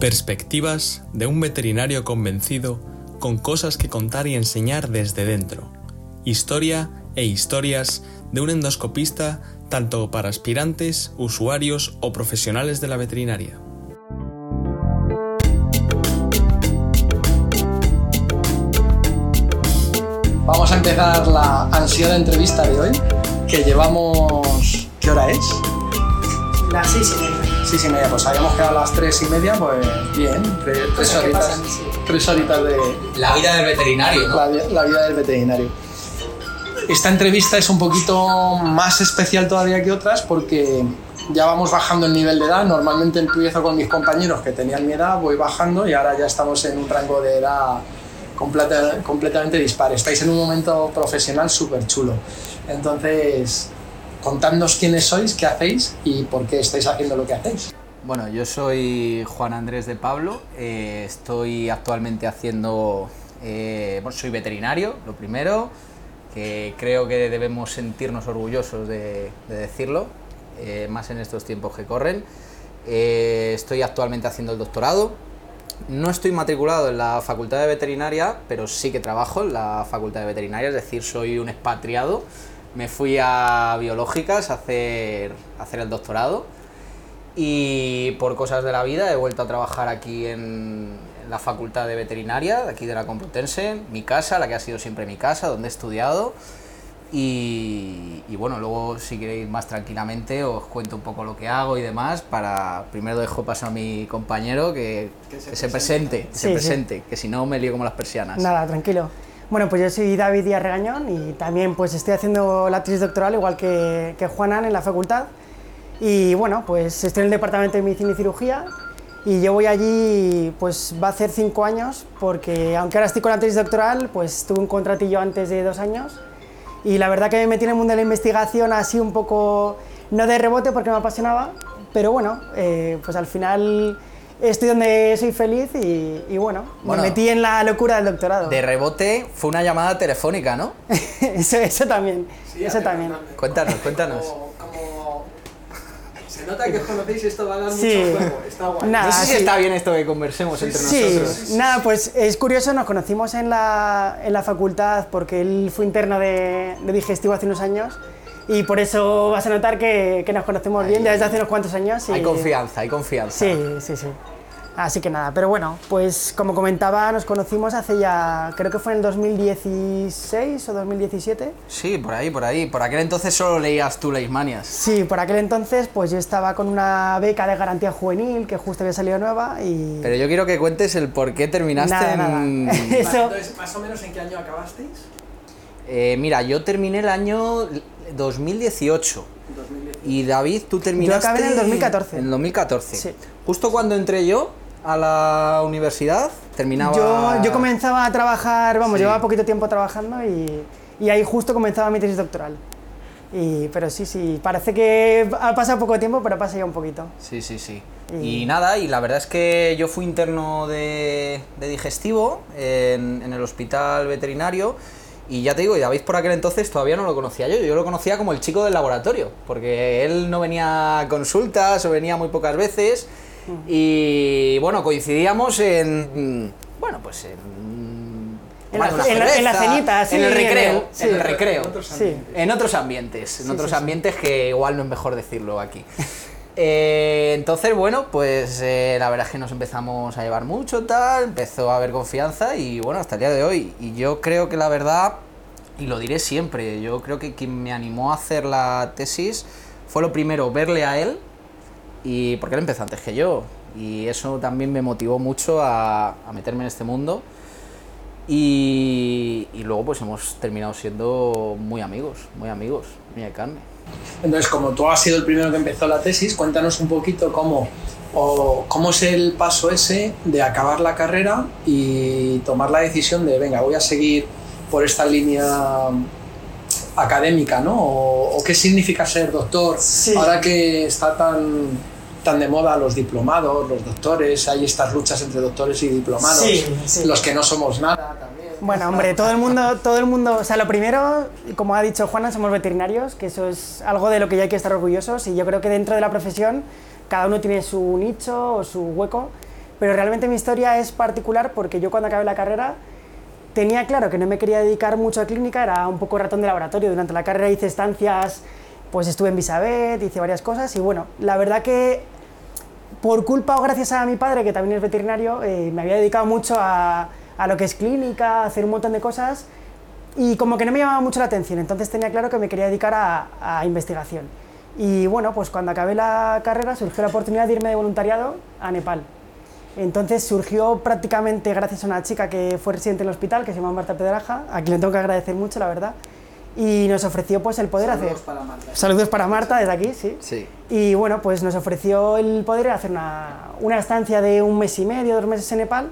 Perspectivas de un veterinario convencido con cosas que contar y enseñar desde dentro. Historia e historias de un endoscopista tanto para aspirantes, usuarios o profesionales de la veterinaria. Vamos a empezar la ansiada entrevista de hoy, que llevamos... ¿Qué hora es? Las seis y media. Seis y media, pues habíamos quedado a las tres y media, pues bien, tres, tres que horitas, pasan, sí. tres horitas de La vida del veterinario, ¿no? la, la vida del veterinario. Esta entrevista es un poquito más especial todavía que otras porque ya vamos bajando el nivel de edad. Normalmente empiezo con mis compañeros que tenían mi edad, voy bajando y ahora ya estamos en un rango de edad completa- completamente dispar. Estáis en un momento profesional súper chulo. Entonces, contadnos quiénes sois, qué hacéis y por qué estáis haciendo lo que hacéis. Bueno, yo soy Juan Andrés de Pablo, eh, estoy actualmente haciendo, eh, soy veterinario, lo primero, que creo que debemos sentirnos orgullosos de, de decirlo, eh, más en estos tiempos que corren. Estoy actualmente haciendo el doctorado, no estoy matriculado en la Facultad de Veterinaria, pero sí que trabajo en la Facultad de Veterinaria, es decir, soy un expatriado. Me fui a biológicas a hacer, a hacer el doctorado y por cosas de la vida he vuelto a trabajar aquí en, en la Facultad de Veterinaria, de aquí de la Complutense, mi casa, la que ha sido siempre mi casa, donde he estudiado. Y, y bueno, luego si queréis más tranquilamente os cuento un poco lo que hago y demás para... Primero dejo paso a mi compañero que, que se, presente, Sí, se sí. presente, que si no me lío como las persianas. Nada, tranquilo. Bueno, pues yo soy David Díaz Regañón y también pues estoy haciendo la tesis doctoral igual que, que Juanan en la facultad. Y bueno, pues estoy en el departamento de medicina y cirugía y yo voy allí, pues va a hacer cinco años porque aunque ahora estoy con la tesis doctoral, pues tuve un contratillo antes de dos años y la verdad que me metí en el mundo de la investigación así un poco, no de rebote porque me apasionaba, pero bueno, eh, pues al final estoy donde soy feliz y, y bueno, Bueno. me metí en la locura del doctorado. De rebote fue una llamada telefónica, ¿no? eso, eso también, eso también. Cuéntanos, cuéntanos. Se nota que os conocéis esto va a dar Sí. está guay. Nada, no sé si sí. está bien esto que conversemos entre Sí, nosotros. nada, pues es curioso, nos conocimos en la, en la facultad porque él fue interno de, de digestivo hace unos años y por eso vas a notar que, que nos conocemos bien ya desde hace unos cuantos años. y- Hay confianza, hay confianza. Sí, sí, sí. Así que nada, pero bueno, pues como comentaba, nos conocimos hace ya, creo que fue en el 2016 o 2017. Sí, por ahí, por ahí. Por aquel entonces solo leías tú Leismanias. Sí, por aquel entonces pues yo estaba con una beca de garantía juvenil que justo había salido nueva y... Pero yo quiero que cuentes el por qué terminaste Nada, en... nada. Eso, Entonces, más o menos en qué año acabasteis? Eh, mira, yo terminé el año 2018. Y David, tú terminaste... acabé en el 2014. En el 2014. Sí. Justo cuando entré yo a la universidad, terminaba... yo, yo comenzaba a trabajar, vamos, Sí. llevaba poquito tiempo trabajando y, y ahí justo comenzaba mi tesis doctoral. Y, pero sí, sí, parece que ha pasado poco tiempo, pero pasa ya un poquito. Sí, sí, sí. Y- Y nada, y la verdad es que yo fui interno de, de digestivo en, en el hospital veterinario. Y ya te digo, y David por aquel entonces todavía no lo conocía yo, yo lo conocía como el chico del laboratorio, porque él no venía a consultas o venía muy pocas veces. Y bueno, coincidíamos en. Bueno, pues en. En la- en la- en la cerveza, cenita, sí, En el recreo, sí. en el recreo. Sí. En otros ambientes, en Sí, otros sí, sí. ambientes que igual no es mejor decirlo aquí. Eh, entonces, bueno, pues eh, la verdad es que nos empezamos a llevar mucho, tal, empezó a haber confianza y bueno, hasta el día de hoy. Y yo creo que la verdad, y lo diré siempre, yo creo que quien me animó a hacer la tesis fue lo primero, verle a él, y porque él empezó antes que yo. Y eso también me motivó mucho a, a meterme en este mundo. Y, y luego pues hemos terminado siendo muy amigos, muy amigos, muy de carne. Entonces, como tú has sido el primero que empezó la tesis, cuéntanos un poquito cómo, o cómo es el paso ese de acabar la carrera y tomar la decisión de, venga, voy a seguir por esta línea académica, ¿no? O, o qué significa ser doctor Sí. ahora que está tan, tan de moda los diplomados, los doctores, hay estas luchas entre doctores y diplomados, Sí, sí. los que no somos nada también. Bueno, hombre, todo el mundo, todo el mundo, o sea, lo primero, como ha dicho Juana, somos veterinarios, que eso es algo de lo que ya hay que estar orgullosos y yo creo que dentro de la profesión cada uno tiene su nicho o su hueco, pero realmente mi historia es particular porque yo cuando acabé la carrera tenía claro que no me quería dedicar mucho a clínica, era un poco ratón de laboratorio. Durante la carrera hice estancias, pues estuve en Bisabet, hice varias cosas y bueno, la verdad que por culpa o gracias a mi padre, que también es veterinario, eh, me había dedicado mucho a, lo que es clínica, a hacer un montón de cosas y como que no me llamaba mucho la atención, entonces tenía claro que me quería dedicar a, a investigación. Y bueno, pues cuando acabé la carrera surgió la oportunidad de irme de voluntariado a Nepal. Entonces surgió prácticamente gracias a una chica que fue residente en el hospital, que se llama Marta Pedraja, a quien le tengo que agradecer mucho, la verdad, y nos ofreció pues el poder Saludos hacer... para Marta. Saludos para Marta desde aquí, sí. Sí. Y bueno, pues nos ofreció el poder hacer una, una estancia de un mes y medio, dos meses en Nepal.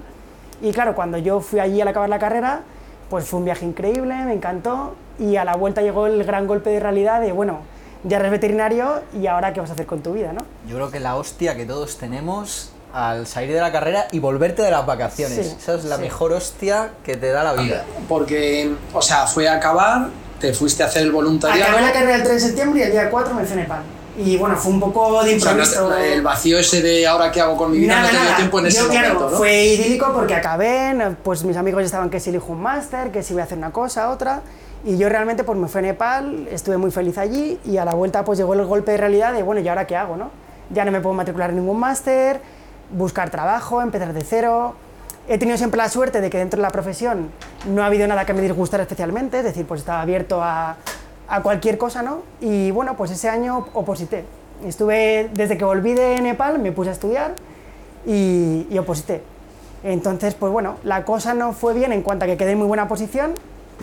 Y claro, cuando yo fui allí al acabar la carrera, pues fue un viaje increíble, me encantó. Y a la vuelta llegó el gran golpe de realidad de, bueno, ya eres veterinario y ahora qué vas a hacer con tu vida, ¿no? Yo creo que la hostia que todos tenemos al salir de la carrera y volverte de las vacaciones. Sí, Esa es la sí. mejor hostia que te da la vida. Porque, o sea, fue a acabar, te fuiste a hacer el voluntariado. Acabé la carrera el 3 de septiembre y el día 4 me fui a Nepal. Y bueno, fue un poco de O sea, no te- improviso. el vacío ese de ahora qué hago con mi vida Nada, no te dio nada. tiempo en ese Yo, claro, momento, ¿no? Fue idílico porque acabé, pues mis amigos estaban que si elijo un máster, que si voy a hacer una cosa, otra. Y yo realmente pues me fui a Nepal, estuve muy feliz allí y a la vuelta pues llegó el golpe de realidad de, bueno, ¿y ahora qué hago, no? Ya no me puedo matricular en ningún máster, buscar trabajo, empezar de cero. He tenido siempre la suerte de que dentro de la profesión no ha habido nada que me disgustara especialmente, es decir, pues estaba abierto a, a cualquier cosa, ¿no? Y bueno, pues ese año oposité. Estuve, desde que volví de Nepal, me puse a estudiar y, y oposité. Entonces, pues bueno, la cosa no fue bien en cuanto a que quedé en muy buena posición,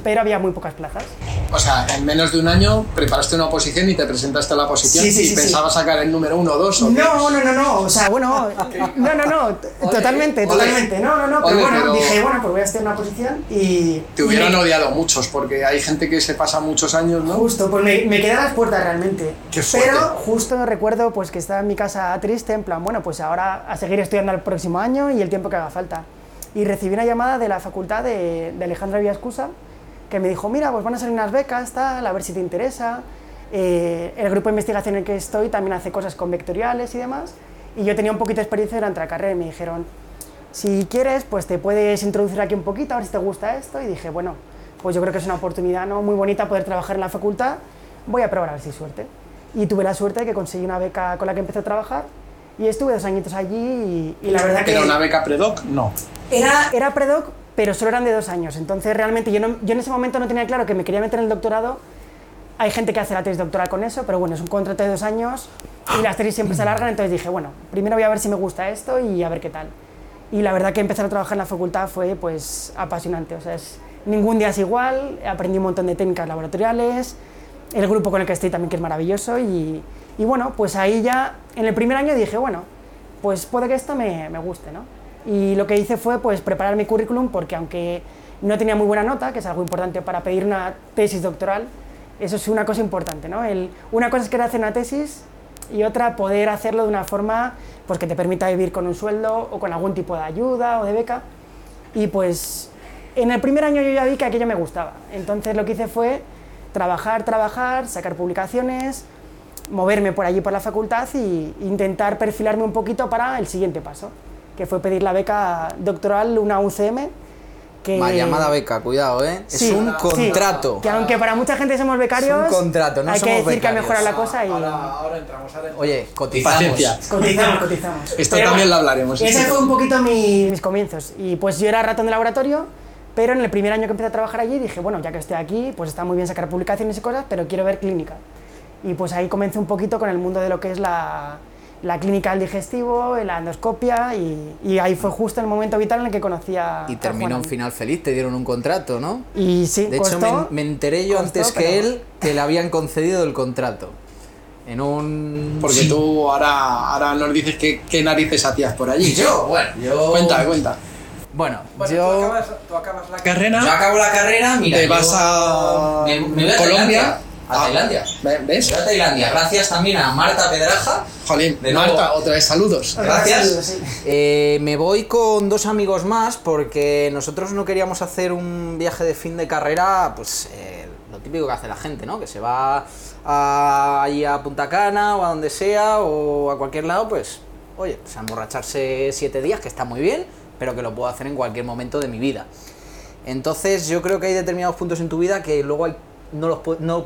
pero había muy pocas plazas. O sea, en menos de un año preparaste una oposición y te presentaste a la oposición Sí, sí, y sí, pensabas sacar el número uno o dos o? No, no, no, no, o sea, bueno, no, no, no, totalmente, totalmente, no, no, no, pero bueno, pero- dije, bueno, pues voy a en una posición y... Te hubieran odiado muchos porque hay gente que se pasa muchos años, ¿no? Justo, pues me, me quedé a las puertas realmente. Qué. Pero justo recuerdo pues que estaba en mi casa triste, en plan, bueno, pues ahora a seguir estudiando el próximo año y el tiempo que haga falta. Y recibí una llamada de la facultad de, de Alejandra Villascusa que me dijo, mira, pues van a salir unas becas, tal, a ver si te interesa. Eh, el grupo de investigación en el que estoy también hace cosas con vectoriales y demás. Y yo tenía un poquito de experiencia durante la carrera y me dijeron, si quieres, pues te puedes introducir aquí un poquito, a ver si te gusta esto. Y dije, bueno, pues yo creo que es una oportunidad ¿no? muy bonita poder trabajar en la facultad, voy a probar a ver si hay suerte. Y tuve la suerte de que conseguí una beca con la que empecé a trabajar y estuve dos añitos allí y, y la verdad que... ¿Era una beca predoc? No. Era, era predoc, pero solo eran de dos años. Entonces, realmente, yo, en ese momento no tenía claro que me quería meter en el doctorado. Hay gente que hace la tesis doctoral con eso, pero bueno, es un contrato de dos años y las tesis siempre se alargan. Entonces dije, bueno, primero voy a ver si me gusta esto y a ver qué tal. Y la verdad que empezar a trabajar en la facultad fue pues apasionante. O sea, es, ningún día es igual, aprendí un montón de técnicas laboratoriales, el grupo con el que estoy también que es maravilloso y, bueno, pues ahí ya en el primer año dije, bueno, pues puede que esto me guste, ¿no? Y lo que hice fue pues preparar mi currículum porque aunque no tenía muy buena nota, que es algo importante para pedir una tesis doctoral, eso es una cosa importante, ¿no? El, una cosa es querer hacer una tesis y otra poder hacerlo de una forma pues, que te permita vivir con un sueldo o con algún tipo de ayuda o de beca. Y pues en el primer año yo ya vi que aquello me gustaba. Entonces lo que hice fue trabajar, trabajar, sacar publicaciones, moverme por allí por la facultad y intentar perfilarme un poquito para el siguiente paso, que fue pedir la beca doctoral, una UCM. Que, Mal llamada beca, cuidado, ¿eh? Sí, es un sí, contrato. que aunque para mucha gente somos becarios, Es un contrato, no hay que somos decir que ha becarios. mejorado la cosa y ahora entramos a Oye, cotizamos. Paciencia. cotizamos, cotizamos. Esto Pero también lo hablaremos. Ese fue un poquito mi- mis comienzos. Y pues yo era ratón de laboratorio, pero en el primer año que empecé a trabajar allí dije, bueno, ya que estoy aquí, pues está muy bien sacar publicaciones y cosas, pero quiero ver clínica. Y pues ahí comencé un poquito con el mundo de lo que es la, la clínica del digestivo, la endoscopia, y, y ahí fue justo el momento vital en el que conocí a Y a terminó Juan. un final feliz, te dieron un contrato, ¿no? Y sí, De hecho, costó, me, me enteré yo costó, antes que pero- él que le habían concedido el contrato. En un... Porque tú ahora, ahora nos dices qué, qué narices hacías por allí. Yo, bueno, yo... Cuenta, cuenta. Bueno, yo... tú acabas la carrera. Yo acabo la carrera, mira. Te yo vas a Me, me voy a Colombia. A Ah, Tailandia. ¿Ves? voy a Tailandia. Gracias también a Marta Pedraja. Jolín, De nuevo. Marta, otra vez saludos. Gracias. Eh, me voy con dos amigos más porque nosotros no queríamos hacer un viaje de fin de carrera, pues eh, lo típico que hace la gente, ¿no? Que se va a, ahí a Punta Cana o a donde sea o a cualquier lado, pues oye, pues a emborracharse siete días, que está muy bien, pero que lo puedo hacer en cualquier momento de mi vida. Entonces yo creo que hay determinados puntos en tu vida que luego hay, no, los, no,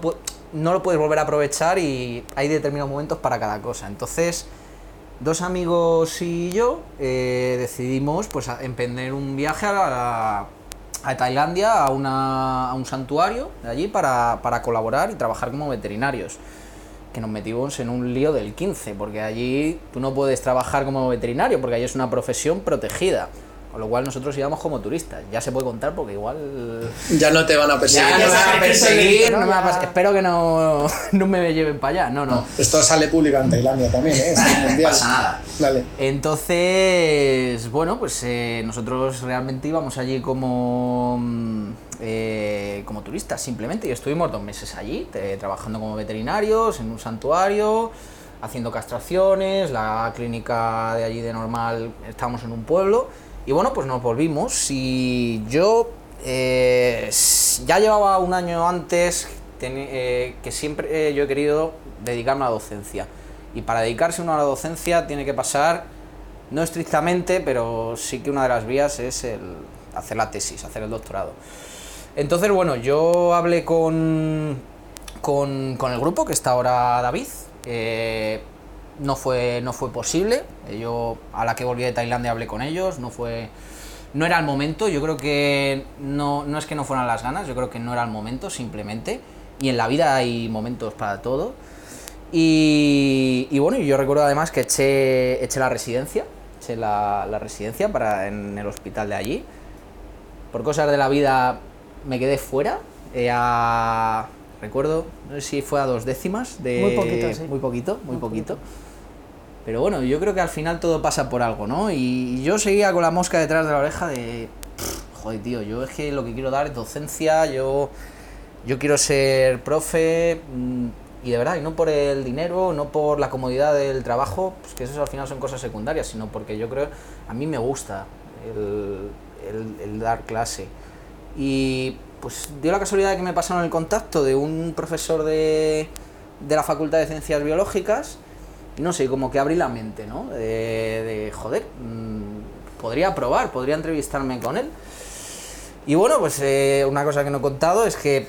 no lo puedes volver a aprovechar y hay determinados momentos para cada cosa. Entonces, dos amigos y yo eh, decidimos pues emprender un viaje a, a Tailandia, a, una- a un santuario de allí para, para colaborar y trabajar como veterinarios. Que nos metimos en un lío del 15, porque allí tú no puedes trabajar como veterinario, porque allí es una profesión protegida. Con lo cual nosotros íbamos como turistas. Ya se puede contar porque igual Ya no te van a perseguir. ya no me van a perseguir, se- no me va a ya- espero que no, no me lleven para allá, no, no. Esto sale público en Tailandia también, ¿eh? Es No mundial. pasa nada. Dale. Entonces, bueno, pues eh, nosotros realmente íbamos allí como, mm, eh, como turistas simplemente y estuvimos dos meses allí, eh, trabajando como veterinarios en un santuario, haciendo castraciones, la clínica de allí de normal, estábamos en un pueblo y bueno, pues nos volvimos y yo eh, ya llevaba un año antes eh, que siempre eh, yo he querido dedicarme a la docencia y para dedicarse uno a la docencia tiene que pasar no estrictamente, pero sí que una de las vías es el hacer la tesis, hacer el doctorado. Entonces, bueno, yo hablé con, con, con el grupo, que está ahora David. No, fue, no fue posible. Yo, a la que volví de Tailandia, hablé con ellos. No fue. No era el momento. Yo creo que no, no es que no fueran las ganas, yo creo que no era el momento, simplemente. Y en la vida hay momentos para todo. Y, y bueno, yo recuerdo además que eché, eché la residencia, eché la, la residencia para, en el hospital de allí. Por cosas de la vida me quedé fuera. eh, a- recuerdo, no sé si fue a dos décimas de... Muy poquito, sí. Muy poquito, muy, Muy poquito. Pero bueno, yo creo que al final todo pasa por algo, ¿no? Y yo seguía con la mosca detrás de la oreja de... "Pff, Joder, tío, yo es que lo que quiero dar es docencia, yo yo quiero ser profe mm, y de verdad, y no por el dinero, no por la comodidad del trabajo, pues que eso al final son cosas secundarias, sino porque yo creo, a mí me gusta el, el- el dar clase. Y pues dio la casualidad de que me pasaron el contacto de un profesor de, de la Facultad de Ciencias Biológicas, no sé, como que abrí la mente, ¿no? De, de, joder, mm, podría probar, podría entrevistarme con él. Y bueno, pues eh, una cosa que no he contado es que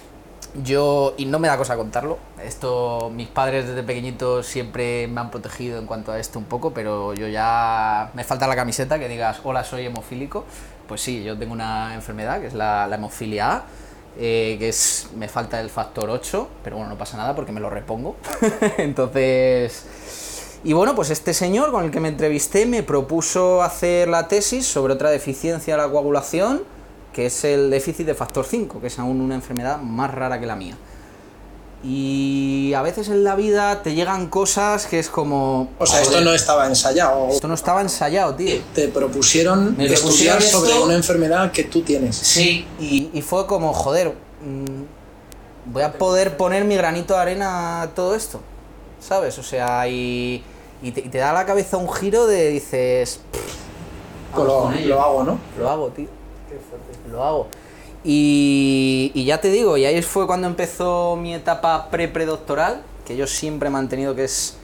yo, y no me da cosa contarlo, esto mis padres desde pequeñitos siempre me han protegido en cuanto a esto un poco, pero yo ya me falta la camiseta que digas, hola, soy hemofílico. Pues sí, yo tengo una enfermedad que es la, la hemofilia A, eh, que es, me falta el factor 8, pero bueno, no pasa nada porque me lo repongo. Entonces... Y bueno, pues este señor con el que me entrevisté me propuso hacer la tesis sobre otra deficiencia de la coagulación, que es el déficit de factor 5, que es aún una enfermedad más rara que la mía. Y a veces en la vida te llegan cosas que es como... O sea, esto no estaba ensayado. Esto no estaba ensayado, tío. Te propusieron Me estudiar propusieron sobre esto- una enfermedad que tú tienes. Sí, Y, y fue como, joder, mm, voy a poder poner mi granito de arena a todo esto, ¿sabes? O sea, y, y te, y te da la cabeza un giro de dices, Pues lo, con ello. lo hago, ¿no? Lo hago, tío. Lo hago. Y, y ya te digo, y ahí fue cuando empezó mi etapa pre-predoctoral, que yo siempre he mantenido que es,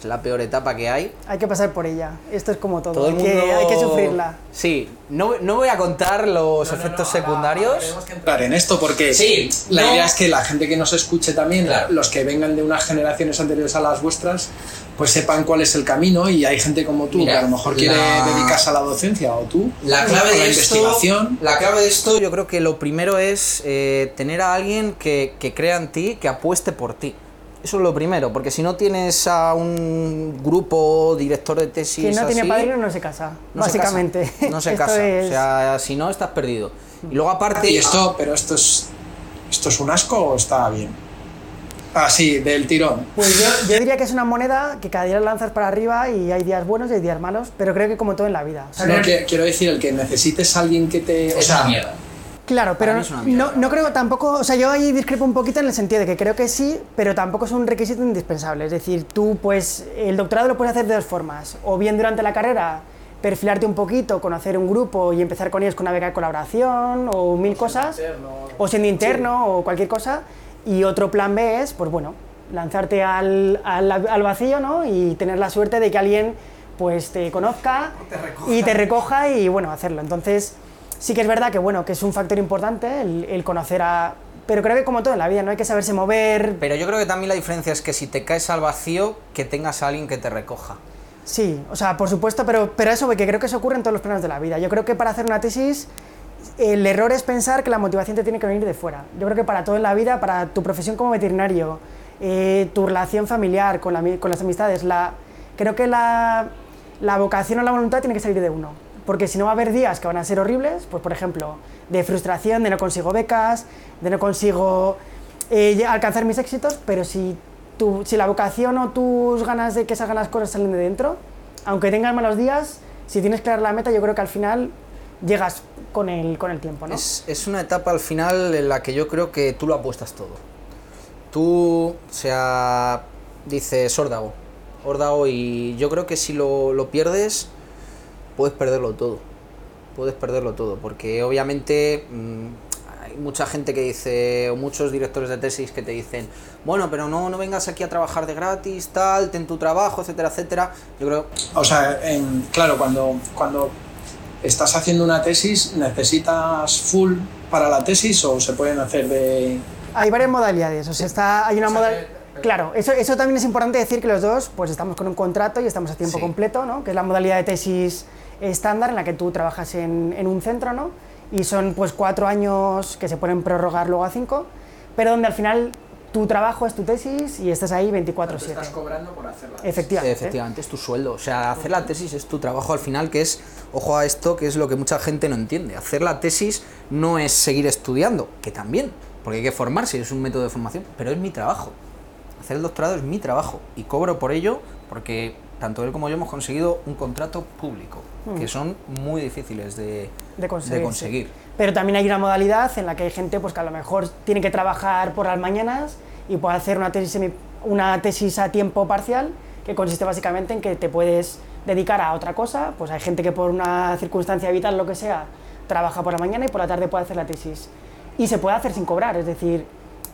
es la peor etapa que hay. Hay que pasar por ella. Esto es como todo. Todo el hay, mundo... que, hay que sufrirla. Sí, no, no voy a contar los efectos secundarios. Entrar en esto porque Sí, la no. idea es que la gente que nos escuche también, Claro. los que vengan de unas generaciones anteriores a las vuestras, pues sepan cuál es el camino y hay gente como tú Mira, que a lo mejor quiere la- dedicarse a la docencia o tú la clave la de esto, investigación. la clave de esto, Yo creo que lo primero es eh, tener a alguien que, que crea en ti, que apueste por ti. Eso es lo primero, porque si no tienes a un grupo director de tesis Quien no tiene padrino no se casa, no se básicamente. casa, no se casa. es- O sea, si no, estás perdido. Y luego aparte... Y esto, pero esto es esto es un asco o está bien. Ah, sí, del tirón. Pues yo, yo diría que es una moneda que cada día la lanzas para arriba y hay días buenos y hay días malos, pero creo que como todo en la vida. O sea, No, que- quiero decir, el que necesites a alguien que te. O es sea, una mierda. Claro, pero no, no, creo tampoco, o sea, yo ahí discrepo un poquito en el sentido de que creo que sí, pero tampoco es un requisito indispensable. Es decir, tú, pues, el doctorado lo puedes hacer de dos formas. O bien durante la carrera, perfilarte un poquito, conocer un grupo y empezar con ellos con una beca de colaboración o mil cosas. O siendo interno o cualquier cosa. Y otro plan B es, pues bueno, lanzarte al, al, al vacío, ¿no? Y tener la suerte de que alguien pues te conozca y te recoja y bueno, hacerlo. Entonces, sí que es verdad que bueno, que es un factor importante el, el conocer a... Pero creo que como todo en la vida, no hay que saberse mover. Pero yo creo que también la diferencia es que si te caes al vacío, que tengas a alguien que te recoja. Sí, o sea, por supuesto, pero, pero eso, que creo que eso ocurre en todos los planos de la vida. Yo creo que para hacer una tesis, el error es pensar que la motivación te tiene que venir de fuera. Yo creo que para todo en la vida, para tu profesión como veterinario, eh, tu relación familiar, con, la, con las amistades, la, creo que la, la vocación o la voluntad tiene que salir de uno. Porque si no va a haber días que van a ser horribles, pues por ejemplo, de frustración, de no consigo becas, de no consigo eh, alcanzar mis éxitos, pero si, tu, si la vocación o tus ganas de que salgan las cosas salen de dentro, aunque tengas malos días, si tienes clara la meta, yo creo que al final llegas con el, con el tiempo, ¿no? Es, es una etapa al final en la que yo creo que tú lo apuestas todo. Tú, o sea, dices órdago, órdago y yo creo que si lo, lo pierdes, puedes perderlo todo. Puedes perderlo todo, porque obviamente mmm, hay mucha gente que dice, o muchos directores de tesis que te dicen, bueno, pero no, no vengas aquí a trabajar de gratis, tal, ten tu trabajo, etcétera, etcétera. Yo creo... O sea, en, claro, cuando, cuando estás haciendo una tesis, ¿necesitas full para la tesis o se pueden hacer de...? Hay varias modalidades, o sea, está, hay una modalidad... Claro, eso, eso también es importante decir que los dos pues estamos con un contrato y estamos a tiempo Sí. completo, ¿no? que es la modalidad de tesis estándar en la que tú trabajas en, en un centro ¿no? y son pues cuatro años que se pueden prorrogar luego a cinco, pero donde al final tu trabajo es tu tesis y estás ahí 24/7. cobrando por hacerla. Efectivamente. Efectivamente, es tu sueldo. O sea, hacer la tesis es tu trabajo al final, que es, ojo a esto, que es lo que mucha gente no entiende. Hacer la tesis no es seguir estudiando, que también, porque hay que formarse, es un método de formación, pero es mi trabajo. Hacer el doctorado es mi trabajo y cobro por ello porque tanto él como yo hemos conseguido un contrato público, que son muy difíciles de, de conseguir. de sí. conseguir. Pero también hay una modalidad en la que hay gente pues, que a lo mejor tiene que trabajar por las mañanas y puede hacer una tesis, semi- una tesis a tiempo parcial, que consiste básicamente en que te puedes dedicar a otra cosa. Pues hay gente que por una circunstancia vital, lo que sea, trabaja por la mañana y por la tarde puede hacer la tesis. Y se puede hacer sin cobrar, es decir,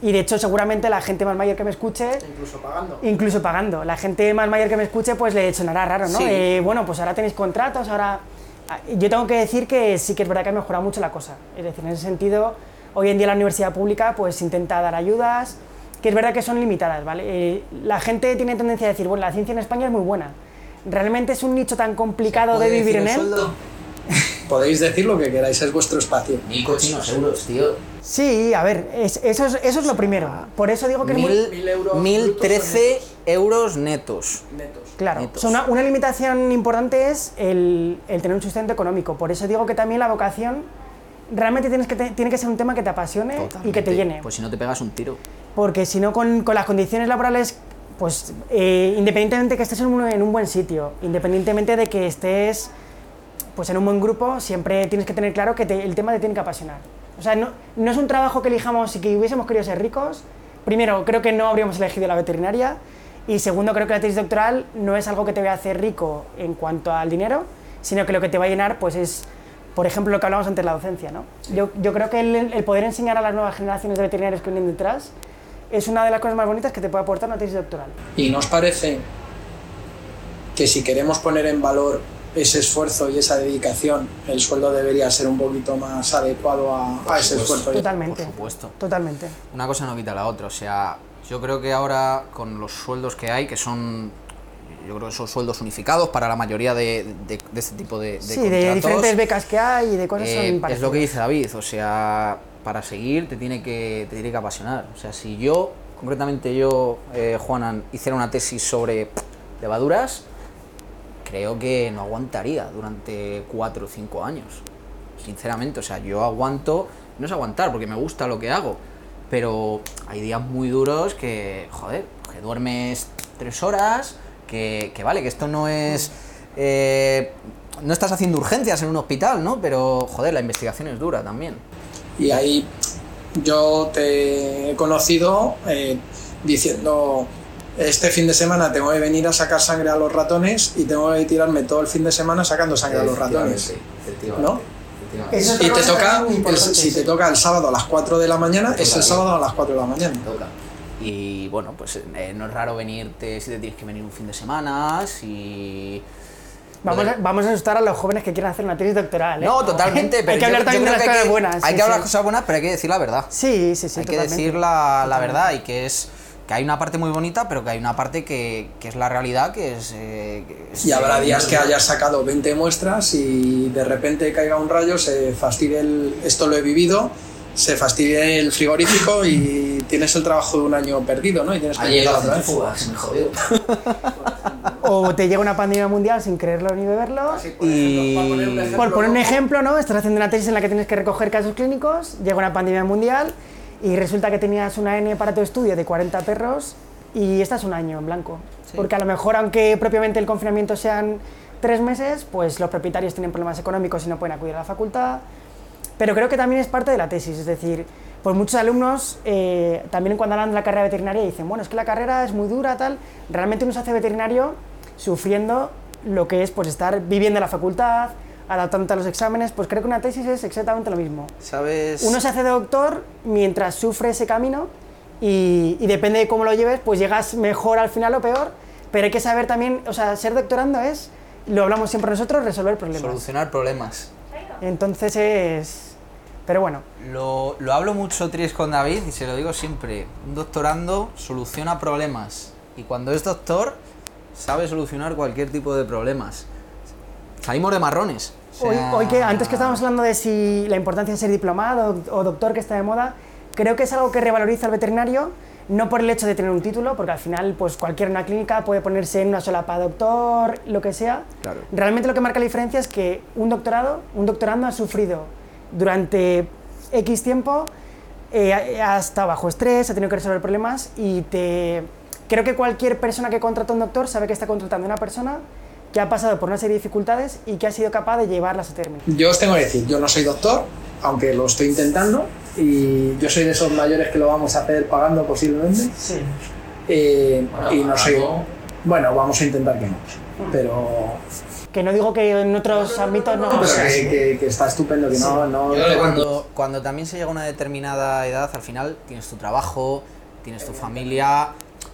y de hecho seguramente la gente más mayor que me escuche Incluso pagando. Incluso pagando. La gente más mayor que me escuche, pues le sonará raro, ¿no? Sí. Eh, bueno, pues ahora tenéis contratos, ahora... Ah, Yo tengo que decir que sí que es verdad que ha mejorado mucho la cosa. Es decir, en ese sentido, hoy en día la universidad pública pues intenta dar ayudas, que es verdad que son limitadas, ¿vale? Eh, la gente tiene tendencia a decir, bueno, la ciencia en España es muy buena. Realmente es un nicho tan complicado de ¿Puede vivir en él. sueldo? Podéis decir lo que queráis, es vuestro espacio. Mil cochinos euros, tío. Sí, a ver, es- eso, es, eso es lo primero. Por eso digo que es muy... Mil, mil euros mil o trece euros netos. Netos. Claro, netos. o sea, una, una limitación importante es el, el tener un sustento económico. Por eso digo que también la vocación realmente tienes que te- tiene que ser un tema que te apasione y que te llene. Pues si no te pegas un tiro. Porque si no, con, con las condiciones laborales, pues eh, independientemente que estés en un, en un buen sitio, independientemente de que estés pues en un buen grupo, siempre tienes que tener claro que te- el tema te tiene que apasionar. O sea, no, no es un trabajo que elijamos y que hubiésemos querido ser ricos. Primero, creo que no habríamos elegido la veterinaria. Y segundo, creo que la tesis doctoral no es algo que te vaya a hacer rico en cuanto al dinero, sino que lo que te va a llenar pues es, por ejemplo, lo que hablamos antes de la docencia. ¿no? Yo, yo creo que el, el poder enseñar a las nuevas generaciones de veterinarios que vienen detrás es una de las cosas más bonitas que te puede aportar una tesis doctoral. ¿Y nos parece que si queremos poner en valor ese esfuerzo y esa dedicación, el sueldo debería ser un poquito más adecuado a, a ese esfuerzo? Totalmente. Por supuesto. Totalmente. Una cosa no quita la otra. O sea, yo creo que ahora con los sueldos que hay, que son. Yo creo que son sueldos unificados para la mayoría de, de- de este tipo de, de sí, de contratos, diferentes becas que hay y de cosas eh, son es lo parecidas. que dice David. O sea, para seguir te tiene que, te tiene que apasionar. O sea, si yo, concretamente yo, eh, Juanan, hiciera una tesis sobre levaduras, creo que no aguantaría durante cuatro o cinco años. Sinceramente, o sea, yo aguanto, no es aguantar porque me gusta lo que hago, pero hay días muy duros que, joder, que duermes tres horas, que, que vale, que esto no es... eh, no estás haciendo urgencias en un hospital, ¿no? Pero, joder, la investigación es dura también. Y ahí yo te he conocido eh, diciendo, este fin de semana tengo que venir a sacar sangre a los ratones y tengo que tirarme todo el fin de semana sacando sangre a los ratones. ¿No? Eso Y te toca, el- si te toca el sábado a las 4 de la mañana, es el sábado a las 4 de la mañana. Y bueno, pues eh, no es raro venirte si te tienes que venir un fin de semana, si Vamos, a, vamos a asustar a los jóvenes que quieran hacer una tesis doctoral. ¿eh? No, totalmente. Pero hay que hablar yo también de las que cosas hay que- buenas. Hay sí, que hablar sí. cosas buenas, pero hay que decir la verdad. Sí, sí, sí. hay que totalmente. decir la, la verdad y que es que hay una parte muy bonita, pero que hay una parte que, que es la realidad, que es... eh, que es- Y habrá días que hayas sacado 20 muestras y de repente caiga un rayo, se fastidie el, esto lo he vivido, se fastidie el frigorífico y tienes el trabajo de un año perdido, ¿no? Y tienes que otra vez. me. O te llega una pandemia mundial sin creerlo ni beberlo. Y... Por poner un ejemplo, ¿no? Estás haciendo una tesis en la que tienes que recoger casos clínicos, llega una pandemia mundial y resulta que tenías una N para tu estudio de 40 perros y estás un año en blanco. Porque a lo mejor, aunque propiamente el confinamiento sean tres meses, pues los propietarios tienen problemas económicos y no pueden acudir a la facultad. Pero creo que también es parte de la tesis, es decir, pues muchos alumnos eh, también cuando hablan de la carrera veterinaria dicen, bueno, es que la carrera es muy dura, tal. Realmente uno se hace veterinario sufriendo lo que es pues estar viviendo en la facultad, adaptándote a los exámenes, pues creo que una tesis es exactamente lo mismo. ¿Sabes? Uno se hace doctor mientras sufre ese camino y, y depende de cómo lo lleves, pues llegas mejor al final o peor, pero hay que saber también, o sea, ser doctorando es, lo hablamos siempre nosotros, resolver problemas. Solucionar problemas. Entonces es... Pero bueno, Lo, lo hablo mucho Tris con David y se lo digo siempre. Un doctorando soluciona problemas. Y cuando es doctor, sabe solucionar cualquier tipo de problemas. Salimos de marrones. O Hoy, sea, hoy que antes que estábamos hablando de si la importancia de ser diplomado o doctor que está de moda, creo que es algo que revaloriza al veterinario, no por el hecho de tener un título, porque al final pues cualquier una clínica puede ponerse en una sola para doctor, lo que sea. Claro. Realmente lo que marca la diferencia es que un doctorado, un doctorando ha sufrido durante X tiempo, eh, ha estado bajo estrés, ha tenido que resolver problemas y te... Creo que cualquier persona que contrata a un doctor sabe que está contratando a una persona que ha pasado por una serie de dificultades y que ha sido capaz de llevarlas a término. Yo os tengo que decir, yo no soy doctor, aunque lo estoy intentando, y yo soy de esos mayores que lo vamos a hacer pagando posiblemente. Sí. Eh, Bueno, y no soy. Bueno, vamos a intentar que no. Pero, Que no digo que en otros ámbitos no, pero que, así. que- que está estupendo, que no. no Cuando, cuando también se llega a una determinada edad, al final tienes tu trabajo, tienes tu familia.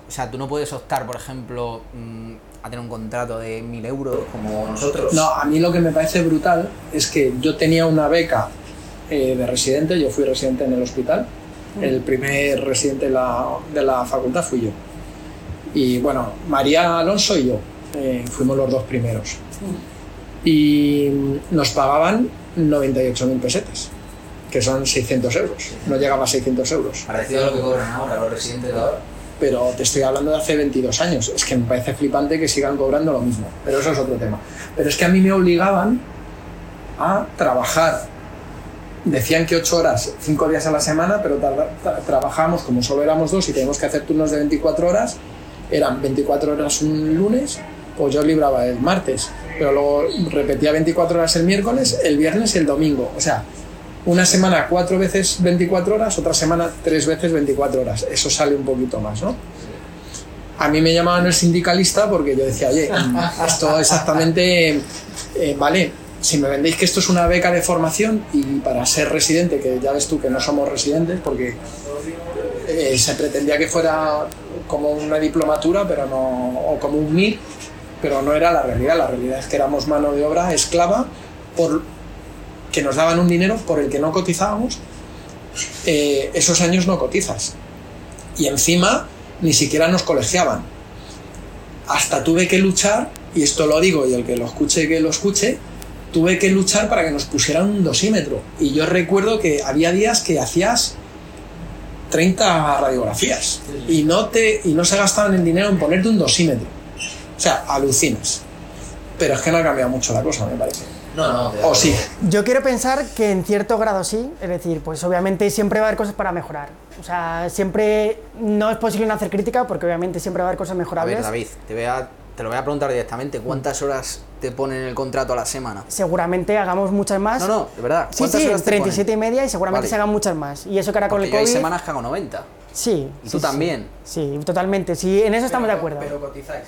O sea, tú no puedes optar, por ejemplo, mm, a tener un contrato de 1000 euros como nosotros. No, a mí lo que me parece brutal es que yo tenía una beca eh, de residente, yo fui residente en el hospital, el primer residente de la, de la facultad fui yo. Y bueno, María Alonso y yo eh, fuimos los dos primeros. Y nos pagaban 98.000 pesetas, que son 600 euros, no llegaba a 600 euros. Parecido a lo que cobran ahora los residentes de ahora. Pero te estoy hablando de hace 22 años. Es que me parece flipante que sigan cobrando lo mismo, pero eso es otro tema. Pero es que a mí me obligaban a trabajar. Decían que 8 horas, 5 días a la semana, pero tarda- tra- trabajábamos como solo éramos dos y teníamos que hacer turnos de 24 horas. Eran 24 horas un lunes, pues yo libraba el martes, pero luego repetía 24 horas el miércoles, el viernes y el domingo. O sea, una semana cuatro veces 24 horas, otra semana tres veces 24 horas. Eso sale un poquito más, ¿no? A mí me llamaban el sindicalista porque yo decía, oye, esto exactamente, eh, vale, si me vendéis que esto es una beca de formación y para ser residente, que ya ves tú que no somos residentes, porque eh, se pretendía que fuera como una diplomatura, pero no, o como un MIR, pero no era la realidad. La realidad es que éramos mano de obra esclava por que nos daban un dinero por el que no cotizábamos. eh, esos años no cotizas. Y encima ni siquiera nos colegiaban. Hasta tuve que luchar, y esto lo digo, y el que lo escuche, que lo escuche, tuve que luchar para que nos pusieran un dosímetro. Y yo recuerdo que había días que hacías 30 radiografías y no, te, y no se gastaban el dinero en ponerte un dosímetro. O sea, alucinas. Pero es que no ha cambiado mucho la cosa, me parece. No, no. O sí. Yo quiero pensar que en cierto grado sí, es decir, pues obviamente siempre va a haber cosas para mejorar. O sea, siempre no es posible no hacer crítica porque obviamente siempre va a haber cosas A mejorables. ver, David, te, voy a- te lo voy a preguntar directamente. ¿Cuántas horas te ponen en el contrato a la semana? Seguramente hagamos muchas más. No, no, de verdad. Sí, ¿Cuántas sí, horas te 37 y media y seguramente Vale. se hagan muchas más. Y eso que ahora con Porque el yo hay COVID... semanas que hago 90. Sí. ¿Y sí, tú sí. también? Sí, totalmente. Sí, en eso estamos de acuerdo. Pero, cotizáis.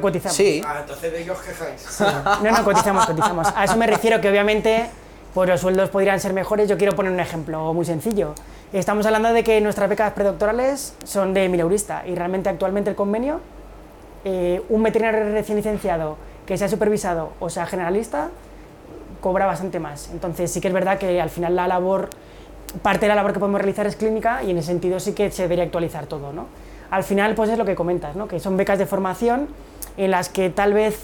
Cotizamos. Sí. Ah, entonces de qué os quejáis. No, no, cotizamos, cotizamos. A eso me refiero que obviamente pues los sueldos podrían ser mejores. Yo quiero poner un ejemplo muy sencillo. Estamos hablando de que nuestras becas predoctorales son de 1.000 eurista y realmente actualmente el convenio, eh, un veterinario recién licenciado que sea supervisado o sea generalista, cobra bastante más. Entonces sí que es verdad que al final la labor, parte de la labor que podemos realizar es clínica y en ese sentido sí que se debería actualizar todo, ¿no? Al final pues es lo que comentas, ¿no? Que son becas de formación en las que tal vez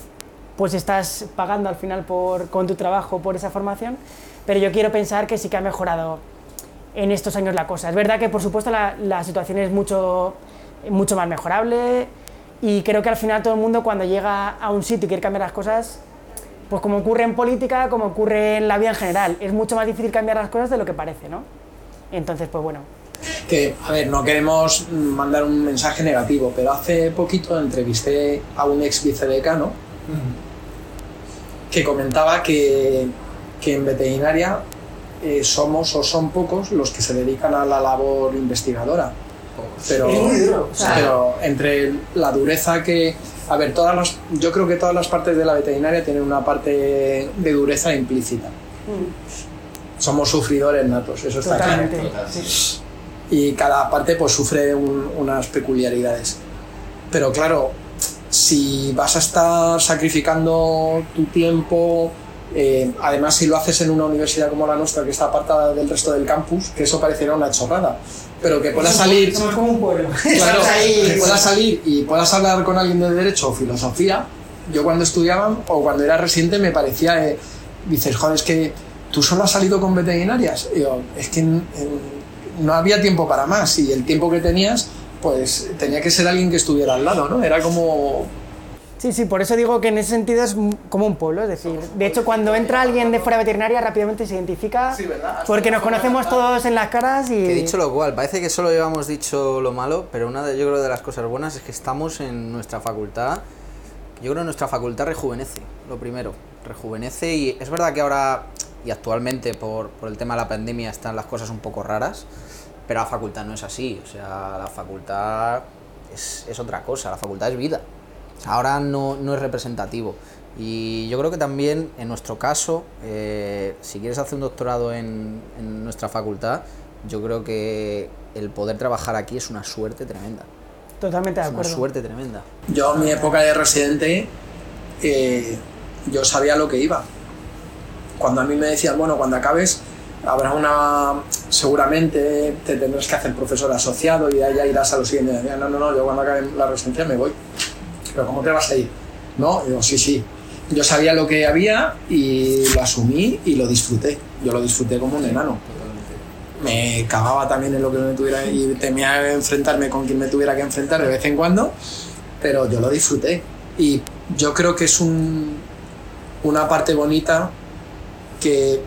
pues estás pagando al final por, con tu trabajo por esa formación, pero yo quiero pensar que sí que ha mejorado en estos años la cosa. Es verdad que por supuesto la, la situación es mucho, mucho más mejorable y creo que al final todo el mundo cuando llega a un sitio y quiere cambiar las cosas, pues como ocurre en política, como ocurre en la vida en general, es mucho más difícil cambiar las cosas de lo que parece, ¿no? Entonces, pues bueno, que, a ver, no queremos mandar un mensaje negativo, pero hace poquito entrevisté a un ex vicedecano que comentaba que, que en veterinaria eh, somos o son pocos los que se dedican a la labor investigadora. Pero, o sea- entre la dureza que... A ver, todas las, yo creo que todas las partes de la veterinaria tienen una parte de dureza implícita. Somos sufridores natos, eso está claro totalmente. sí. Y cada parte pues sufre un- unas peculiaridades. Pero claro, si vas a estar sacrificando tu tiempo, eh, además si lo haces en una universidad como la nuestra que está apartada del resto del campus, que eso pareciera una chorrada, pero que puedas salir, Somos como un pueblo. claro, que puedas salir y puedas hablar con alguien de derecho o filosofía, yo cuando estudiaba o cuando era residente me parecía, eh, dices, joder, es que tú solo has salido con veterinarias. Y yo, es que no había tiempo para más y el tiempo que tenías, pues tenía que ser alguien que estuviera al lado, ¿no? Era como... Sí, sí, por eso digo que en ese sentido es m- como un pueblo, es decir, de hecho cuando entra alguien de fuera veterinaria rápidamente se identifica ¿verdad? porque nos conocemos todos en las caras y... Que dicho lo cual, parece que solo llevamos dicho lo malo, pero una de, yo creo de las cosas buenas es que estamos en nuestra facultad. Yo creo que nuestra facultad rejuvenece, lo primero, rejuvenece y es verdad que ahora y actualmente por, por el tema de la pandemia están las cosas un poco raras, pero la facultad no es así, o sea, la facultad es, es otra cosa, la facultad es vida. O sea, ahora no, no es representativo. Y yo creo que también, en nuestro caso, eh, si quieres hacer un doctorado en, en nuestra facultad, yo creo que el poder trabajar aquí es una suerte tremenda. Totalmente de Es una acuerdo. suerte tremenda. Yo en mi época de residente, eh, yo sabía lo que iba. Cuando a mí me decían, bueno, cuando acabes, habrá una, seguramente te tendrás que hacer profesor asociado y de ya irás a lo siguiente. Y no, no, no, yo cuando acabe la residencia me voy. Pero ¿cómo te vas a ir? No, y digo, sí, sí. Yo sabía lo que había y lo asumí y lo disfruté. Yo lo disfruté como un enano. Me cagaba también en lo que me tuviera y temía enfrentarme con quien me tuviera que enfrentar de vez en cuando, pero yo lo disfruté. Y yo creo que es un, una parte bonita que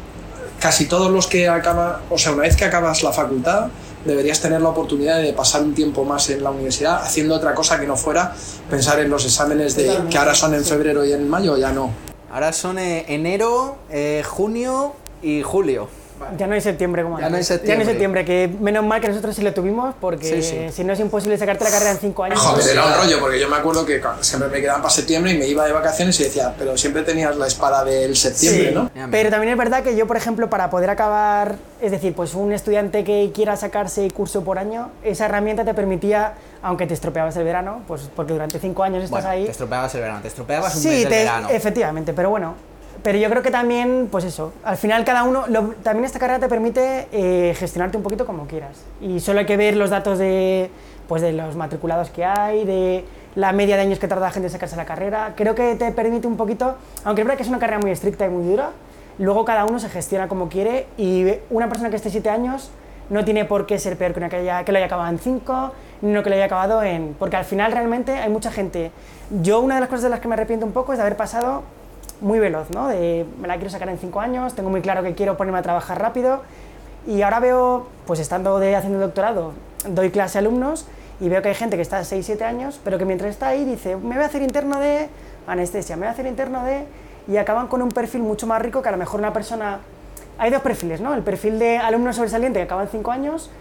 casi todos los que acaban, o sea, una vez que acabas la facultad, deberías tener la oportunidad de pasar un tiempo más en la universidad haciendo otra cosa que no fuera pensar en los exámenes de que ahora son en febrero y en mayo, ya no. Ahora son eh, enero, eh, junio y julio. Ya no hay septiembre como Ya no hay Ya no septiembre. hay septiembre, que menos mal que nosotros sí lo tuvimos porque Sí, sí. si no es imposible sacarte la carrera en cinco años. Joder, era un rollo, porque yo me acuerdo que siempre me quedaban para septiembre y me iba de vacaciones y decía, pero siempre tenías la espada del septiembre, Sí, ¿no? Pero también es verdad que yo, por ejemplo, para poder acabar, es decir, pues un estudiante que quiera sacarse curso por año, esa herramienta te permitía, aunque te estropeabas el verano, pues porque durante cinco años estás Bueno, ahí. te estropeabas el verano, te estropeabas un Sí, mes del te- verano. efectivamente, pero bueno. Pero yo creo que también, pues eso, al final cada uno, también esta carrera te permite eh, gestionarte un poquito como quieras. Y solo hay que ver los datos de, pues de los matriculados que hay, de la media de años que tarda la gente en sacarse la carrera. Creo que te permite un poquito, aunque es verdad que es una carrera muy estricta y muy dura, luego cada uno se gestiona como quiere y una persona que esté siete años no tiene por qué ser peor que una que, haya, lo haya acabado en cinco, ni uno que lo haya acabado en... Porque al final realmente hay mucha gente... Yo una de las cosas de las que me arrepiento un poco es de haber pasado muy veloz, ¿no? De me la quiero sacar en cinco años, tengo muy claro que quiero ponerme a trabajar rápido y ahora veo, pues estando de, haciendo doctorado, doy clase a alumnos y veo que hay gente que está 6, 7 años, pero que mientras está ahí dice, me voy a hacer interno de anestesia, me voy a hacer interno de... y acaban con un perfil mucho más rico que a lo mejor una persona... Hay dos perfiles, ¿no? El perfil de alumno sobresaliente que acaba en 5 años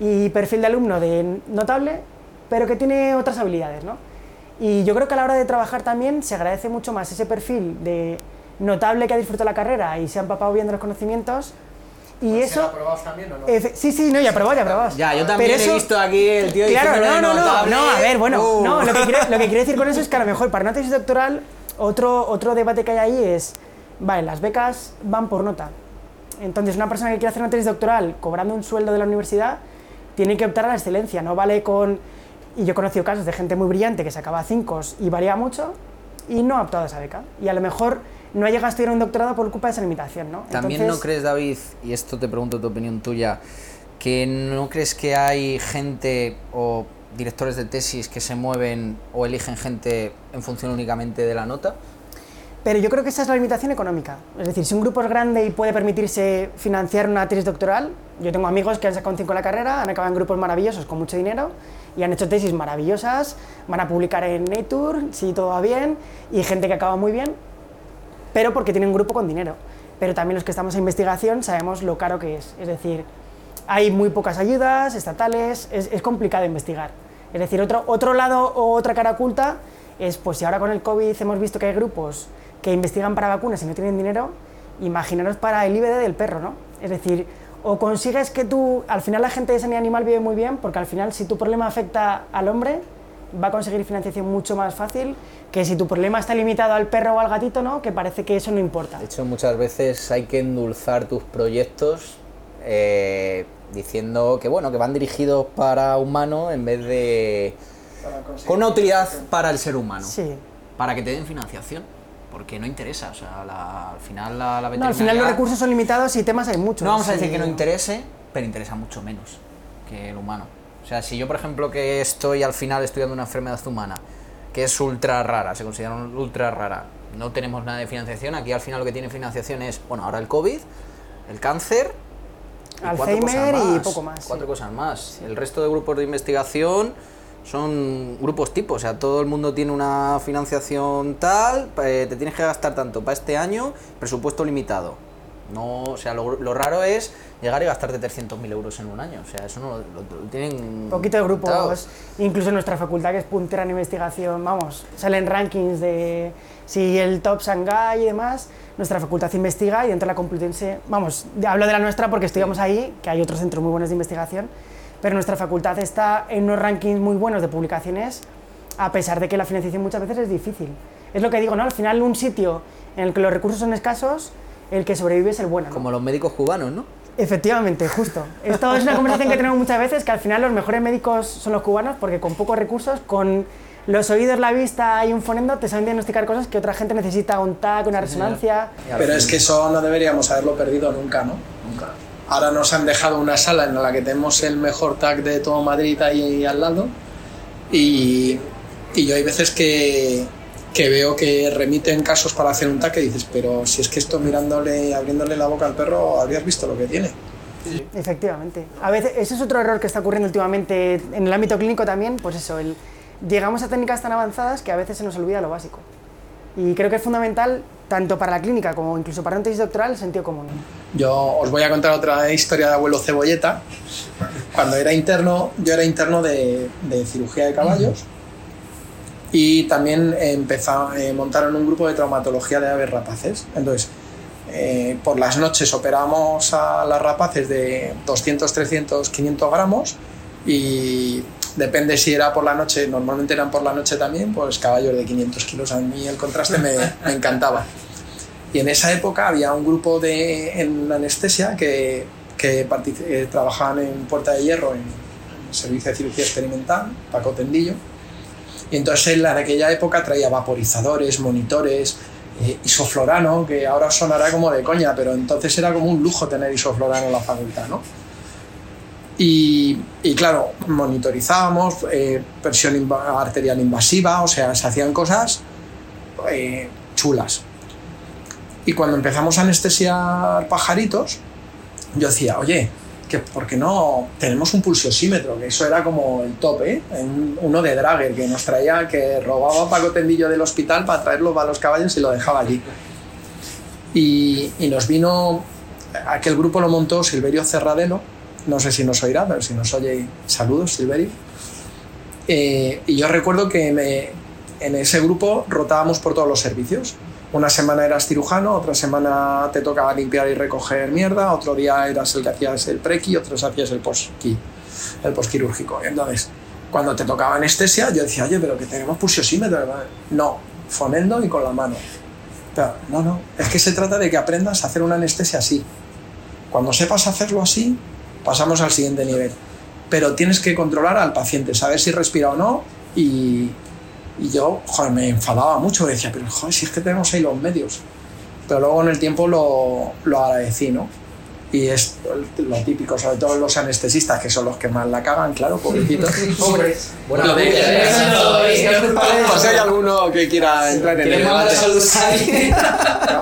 y perfil de alumno de notable, pero que tiene otras habilidades, ¿no? Y yo creo que a la hora de trabajar también se agradece mucho más ese perfil de notable que ha disfrutado la carrera y se ha empapado bien de los conocimientos. Y eso... también o no? Sí, sí, no, ya probado, ya probado. Ya, yo también Pero he eso- visto aquí el tío Claro, no, no, no, no, a ver, bueno, Uh. no, lo que, quiero, lo que quiero decir con eso es que a lo mejor para una tesis doctoral otro, otro debate que hay ahí es, vale, las becas van por nota. Entonces, una persona que quiere hacer una tesis doctoral cobrando un sueldo de la universidad tiene que optar a la excelencia, no vale con... Y yo he conocido casos de gente muy brillante que sacaba cinco y varía mucho y no ha optado a esa beca. Y a lo mejor no ha llegado a estudiar un doctorado por culpa de esa limitación, ¿no? También Entonces- no crees, David, y esto te pregunto tu opinión tuya, que no crees que hay gente o directores de tesis que se mueven o eligen gente en función únicamente de la nota? Pero yo creo que esa es la limitación económica. Es decir, si un grupo es grande y puede permitirse financiar una tesis doctoral, yo tengo amigos que han sacado un 5 en la carrera, han acabado en grupos maravillosos con mucho dinero y han hecho tesis maravillosas, van a publicar en Nature, si todo va bien, y gente que acaba muy bien, pero porque tienen un grupo con dinero. Pero también los que estamos en investigación sabemos lo caro que es. Es decir, hay muy pocas ayudas estatales, es, es complicado investigar. Es decir, otro, otro lado o otra cara oculta es, pues si ahora con el COVID hemos visto que hay grupos que investigan para vacunas y no tienen dinero, imaginaros para el IBD del perro, ¿no? Es decir, o consigues que tú, al final la gente de sanidad animal vive muy bien, porque al final si tu problema afecta al hombre, va a conseguir financiación mucho más fácil que si tu problema está limitado al perro o al gatito, ¿no? Que parece que eso no importa. De hecho, muchas veces hay que endulzar tus proyectos eh, diciendo que bueno, que van dirigidos para humano en vez de con una utilidad para el ser humano. Sí. Para que te den financiación. Porque no interesa, o sea, la- al final la, la No, al final los veterinaria- recursos son limitados y temas hay muchos. No vamos a decir Sí. que no interese, pero interesa mucho menos que el humano. O sea, si yo, por ejemplo, que estoy al final estudiando una enfermedad humana, que es ultra rara, se considera ultra rara, no tenemos nada de financiación, aquí al final lo que tiene financiación es, bueno, ahora el COVID, el cáncer, y Alzheimer cosas y más, poco más, Cuatro sí. cosas más. El resto de grupos de investigación son grupos tipo, o sea, todo el mundo tiene una financiación tal, eh, te tienes que gastar tanto para este año, presupuesto limitado. No, o sea, lo, lo raro es llegar y gastarte 300.000 euros en un año. O sea, eso no lo, lo- tienen. Poquito de grupos, incluso en nuestra facultad que es puntera en investigación, vamos, salen rankings de si el top Shanghai y demás, nuestra facultad investiga y dentro de la Complutense, vamos, hablo de la nuestra porque estudiamos ahí, que hay otros centros muy buenos de investigación, pero nuestra facultad está en unos rankings muy buenos de publicaciones, a pesar de que la financiación muchas veces es difícil. Es lo que digo, ¿no? Al final un sitio en el que los recursos son escasos, el que sobrevive es el bueno. ¿no? Como los médicos cubanos, ¿no? Efectivamente, justo. Esto es una conversación que tenemos muchas veces, que al final los mejores médicos son los cubanos, porque con pocos recursos, con los oídos, la vista y un fonendo, te saben diagnosticar cosas que otra gente necesita, un TAC, una resonancia. Pero es que eso no deberíamos haberlo perdido nunca, ¿no? Ahora nos han dejado una sala en la que tenemos el mejor tag de todo Madrid ahí al lado. Y, y yo hay veces que, que veo que remiten casos para hacer un tag que dices, pero si es que esto mirándole, abriéndole la boca al perro, habrías visto lo que tiene. Efectivamente. A veces, ese es otro error que está ocurriendo últimamente en el ámbito clínico también, pues eso, el, llegamos a técnicas tan avanzadas que a veces se nos olvida lo básico. Y creo que es fundamental, tanto para la clínica como incluso para una tesis doctoral, el sentido común. Yo os voy a contar otra historia de abuelo Cebolleta. Cuando era interno, yo era interno de, cirugía de caballos y también empezó, eh, montaron un grupo de traumatología de aves rapaces. Entonces, eh, por las noches operamos a las rapaces de 200, 300, 500 gramos y depende si era por la noche, normalmente eran por la noche también, pues caballos de 500 kilos. A mí el contraste me, me encantaba. Y en esa época había un grupo de, en anestesia que, que eh, trabajaban en Puerta de Hierro, en el Servicio de Cirugía Experimental, Paco Tendillo. Y entonces en aquella época traía vaporizadores, monitores, eh, isoflorano, que ahora sonará como de coña, pero entonces era como un lujo tener isoflorano en la facultad, ¿no? Y, y claro, monitorizábamos eh, presión inva- arterial invasiva, o sea, se hacían cosas eh, chulas. Y cuando empezamos a anestesiar pajaritos, yo decía, oye, que ¿por qué no tenemos un pulsiosímetro? Que eso era como el top, ¿eh? Un- uno de Drager que nos traía, que robaba Paco Tendillo del hospital para traerlo a los caballos y lo dejaba allí. Y, y nos vino, aquel grupo lo montó Silverio Cerradelo, no sé si nos oirá, pero si nos oye, saludos Silverio. Eh, y yo recuerdo que me- en ese grupo rotábamos por todos los servicios. Una semana eras cirujano, otra semana te tocaba limpiar y recoger mierda, otro día eras el que hacías el prequi, otro hacías el postqui, el postquirúrgico. Entonces, cuando te tocaba anestesia, yo decía, oye, pero que tenemos pulsiosímetro. No, fonendo y con la mano. Pero, no, no, es que se trata de que aprendas a hacer una anestesia así. Cuando sepas hacerlo así, pasamos al siguiente nivel. Pero tienes que controlar al paciente, saber si respira o no y, y yo, joder, me enfadaba mucho, decía, pero joder, si es que tenemos ahí los medios. Pero luego en el tiempo lo, lo agradecí, ¿no? Y es lo típico, sobre todo los anestesistas, que son los que más la cagan, claro, pobrecitos. Pobres. Bueno, Por si hay alguno que quiera entrar en el ¿Quieres mandar debate.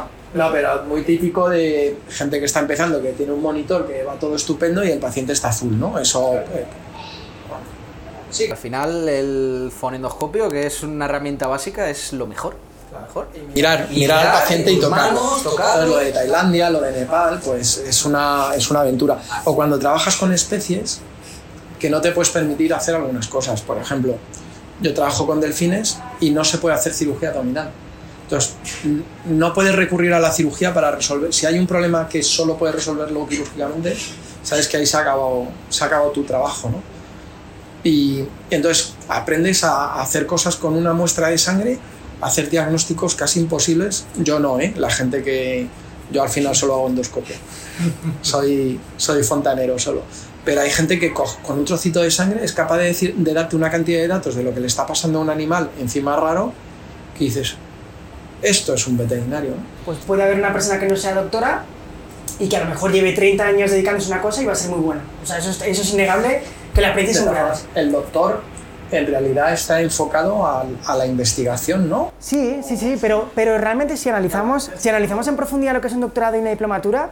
No, pero muy típico de gente que está empezando, que tiene un monitor que va todo estupendo y el paciente está azul, ¿no? Eso... eh, Sí, al final el fonendoscopio, que es una herramienta básica, es lo mejor. Mejor. mirar, Y mirar al paciente y tus tocarlo. manos, tocarlo. Lo de Tailandia, lo de Nepal, pues es una, es una aventura. O cuando trabajas con especies que no te puedes permitir hacer algunas cosas. Por ejemplo, yo trabajo con delfines y no se puede hacer cirugía abdominal. Entonces, no puedes recurrir a la cirugía para resolver. Si hay un problema que solo puedes resolverlo quirúrgicamente, sabes que ahí se ha acabado, se ha acabado tu trabajo, ¿no? Y entonces aprendes a hacer cosas con una muestra de sangre, hacer diagnósticos casi imposibles. Yo no, ¿eh? La gente que... Yo al final solo hago endoscopio. Soy, soy fontanero solo. Pero hay gente que co- con un trocito de sangre es capaz de, decir, de darte una cantidad de datos de lo que le está pasando a un animal encima raro que dices, esto es un veterinario. ¿no? Pues puede haber una persona que no sea doctora y que a lo mejor lleve 30 años dedicándose a una cosa y va a ser muy buena. O sea, eso es, eso es innegable que la experiencia es formas, El doctor en realidad está enfocado al- a, la investigación, ¿no? Sí, sí, sí, pero, pero realmente si analizamos, si analizamos en profundidad lo que es un doctorado y una diplomatura,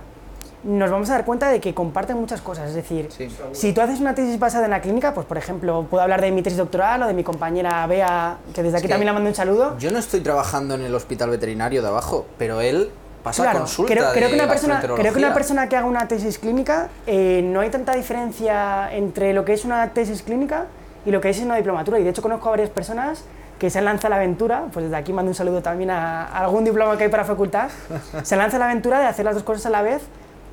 nos vamos a dar cuenta de que comparten muchas cosas. Es decir, Sí. si tú haces una tesis basada en la clínica, pues por ejemplo, puedo hablar de mi tesis doctoral o de mi compañera Bea, que desde aquí que- también le mando un saludo. Yo no estoy trabajando en el hospital veterinario de abajo, pero él pasa Claro, consulta creo, creo de que una persona, creo que una persona que haga una tesis clínica, eh, no hay tanta diferencia entre lo que es una tesis clínica y lo que es una diplomatura. Y de hecho conozco a varias personas que se han lanzado a la aventura, pues desde aquí mando un saludo también a, algún diploma que hay para facultad, se lanza a la aventura de hacer las dos cosas a la vez,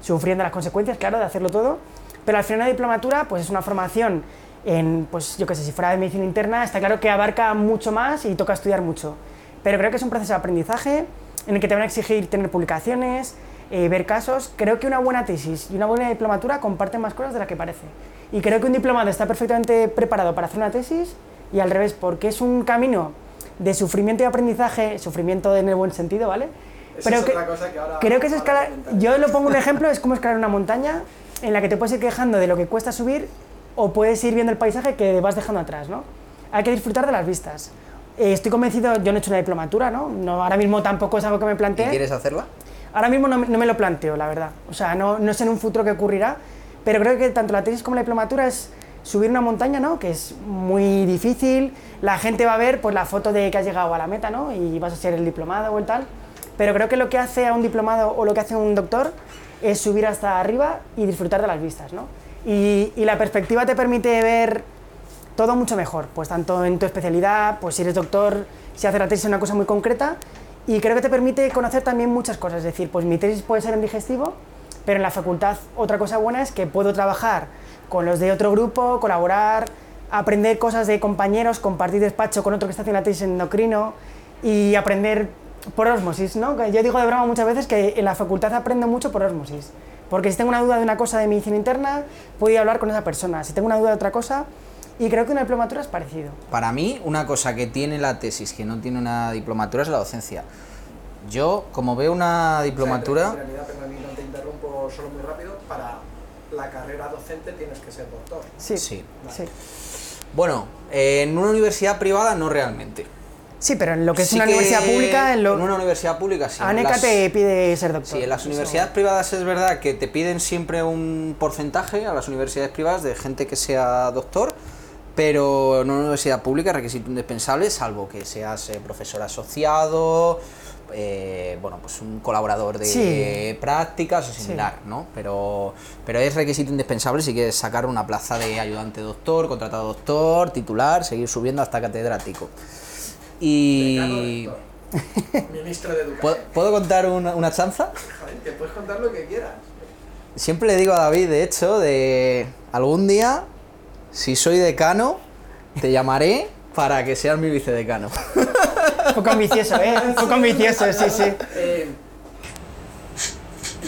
sufriendo las consecuencias, claro, de hacerlo todo, pero al final la diplomatura pues es una formación en, pues yo qué sé, si fuera de medicina interna, está claro que abarca mucho más y toca estudiar mucho. Pero creo que es un proceso de aprendizaje en el que te van a exigir tener publicaciones, eh, ver casos. Creo que una buena tesis y una buena diplomatura comparten más cosas de las que parece. Y creo que un diplomado está perfectamente preparado para hacer una tesis y al revés, porque es un camino de sufrimiento y aprendizaje, sufrimiento en el buen sentido, ¿vale? Esa es otra cosa que ahora- creo que es escalar, yo lo pongo un ejemplo, es como escalar una montaña en la que te puedes ir quejando de lo que cuesta subir o puedes ir viendo el paisaje que vas dejando atrás, ¿no? Hay que disfrutar de las vistas. Eh, estoy convencido, yo no he hecho una diplomatura, ¿no? no ahora mismo tampoco es algo que me ¿Y plantee. quieres hacerla? Ahora mismo no, me- no me lo planteo, la verdad. O sea, no, no sé en un futuro qué ocurrirá, pero creo que tanto la tesis como la diplomatura es subir una montaña, ¿no? Que es muy difícil. La gente va a ver pues, la foto de que has llegado a la meta, ¿no? Y vas a ser el diplomado o el tal. Pero creo que lo que hace a un diplomado o lo que hace a un doctor es subir hasta arriba y disfrutar de las vistas, ¿no? Y, la perspectiva te permite ver todo mucho mejor, pues tanto en tu especialidad, pues si eres doctor, si haces la tesis es una cosa muy concreta, y creo que te permite conocer también muchas cosas, es decir, pues mi tesis puede ser en digestivo, pero en la facultad otra cosa buena es que puedo trabajar con los de otro grupo, colaborar, aprender cosas de compañeros, compartir despacho con otro que está haciendo la tesis en endocrino y aprender por osmosis, ¿no? Yo digo de broma muchas veces que en la facultad aprendo mucho por osmosis, porque si tengo una duda de una cosa de medicina interna, puedo ir a hablar con esa persona, si tengo una duda de otra cosa, y creo que una diplomatura es parecido. Para mí, una cosa que tiene la tesis que no tiene una diplomatura es la docencia. Yo, como veo una diplomatura... En realidad, perdón, no te interrumpo solo muy rápido, para la carrera docente tienes que ser doctor. Sí, Sí. sí. Bueno, eh, en una universidad privada no realmente. Sí, pero en lo que es Sí una que universidad pública, en lo... En una universidad pública sí. ANECA las- te pide ser doctor. Sí, en las Eso- universidades privadas es verdad que te piden siempre un porcentaje a las universidades privadas de gente que sea doctor, pero en una universidad pública es requisito indispensable, salvo que seas eh, profesor asociado, eh, bueno, pues un colaborador de Sí. prácticas o similar, ¿no? Pero, pero es requisito indispensable si quieres sacar una plaza de ayudante doctor, contratado doctor, titular, seguir subiendo hasta catedrático. Y... Ministro de Educación. ¿Puedo, contar una, una chanza? Joder, te puedes contar lo que quieras. Siempre le digo a David, de hecho, de algún día, si soy decano, te llamaré para que seas mi vicedecano. Poco ambicioso, ¿eh? Poco ambicioso, sí, sí. Eh,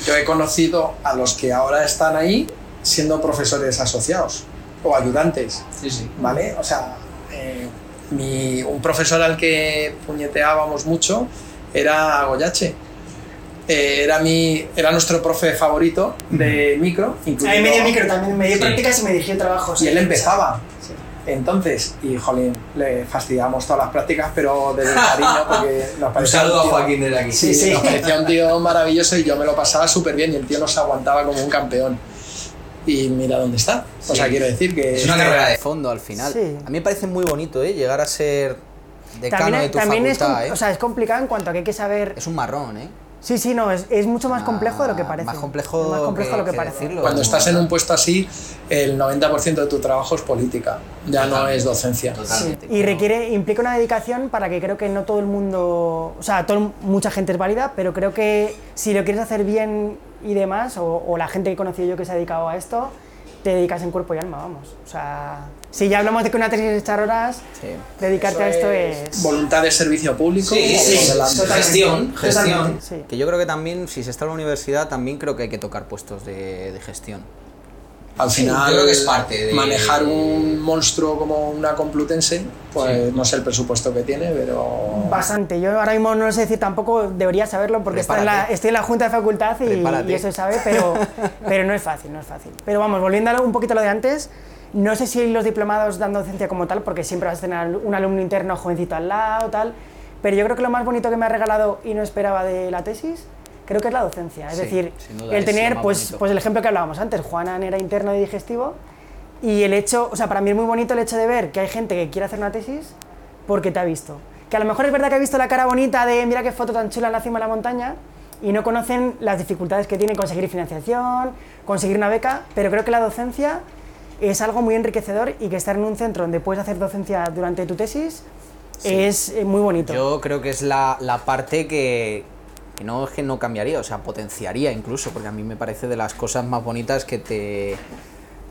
yo he conocido a los que ahora están ahí siendo profesores asociados o ayudantes, Sí, sí. ¿vale? O sea, eh, mi- un profesor al que puñeteábamos mucho era Goyache. Eh, era, mi, era nuestro profe favorito de micro. A mí incluyendo- me dio micro también, me dio Sí. prácticas y me dirigió trabajos. Y él empezaba. Sí. Entonces, y jolín, le fastidiamos todas las prácticas, pero desde el cariño, porque nos Un parecía saludo a tío- Joaquín desde aquí. Sí, Sí, sí. nos parecía un tío maravilloso y yo me lo pasaba súper bien y el tío nos aguantaba como un campeón. Y mira dónde está. O sea, quiero decir que... Es una carrera de fondo al final. Sí. A mí me parece muy bonito, ¿eh? Llegar a ser decano También, de tu también es, facultad, com- ¿eh? o sea, es complicado en cuanto a que hay que saber... es un marrón, ¿eh? Sí, sí, no, es, es mucho más complejo de lo que Ah, parece. Más complejo, Es más complejo de lo que, que parece. decirlo. Cuando estás en un puesto así, el 90% de tu trabajo es política, ya no es docencia. Sí, y requiere, implica una dedicación para que creo que no todo el mundo, o sea, todo, mucha gente es válida, pero creo que si lo quieres hacer bien y demás, o, o la gente que he conocido yo que se ha dedicado a esto, te dedicas en cuerpo y alma, vamos. O sea, si ya hablamos de que una tesis es echar horas, Sí. dedicarte a esto es... Voluntad de servicio público. Sí, sí. Gestión, gestión. Sí. Que yo creo que también, si se está en la universidad, también creo que hay que tocar puestos de, de gestión. Al final, yo creo que es parte de- manejar un monstruo como una Complutense, pues no sé el presupuesto que tiene, pero... Bastante. Yo ahora mismo no sé decir tampoco, debería saberlo porque estoy en, la, estoy en la junta de facultad y, y eso se sabe, pero, pero no es fácil, no es fácil. Pero vamos, volviendo un poquito a lo de antes, no sé si los diplomados dan docencia como tal, porque siempre vas a tener un alumno interno jovencito al lado, tal, pero yo creo que lo más bonito que me ha regalado y no esperaba de la tesis, creo que es la docencia. Es Sí, decir, el tener, pues, bonito. pues el ejemplo que hablábamos antes, Juanan era interno de digestivo, y el hecho, o sea, para mí es muy bonito el hecho de ver que hay gente que quiere hacer una tesis porque te ha visto. Que a lo mejor es verdad que ha visto la cara bonita de mira qué foto tan chula en la cima de la montaña y no conocen las dificultades que tiene conseguir financiación, conseguir una beca, pero creo que la docencia es algo muy enriquecedor y que estar en un centro donde puedes hacer docencia durante tu tesis es eh, muy bonito. Yo creo que es la, la parte que, que no es que no cambiaría, o sea, potenciaría incluso, porque a mí me parece de las cosas más bonitas que te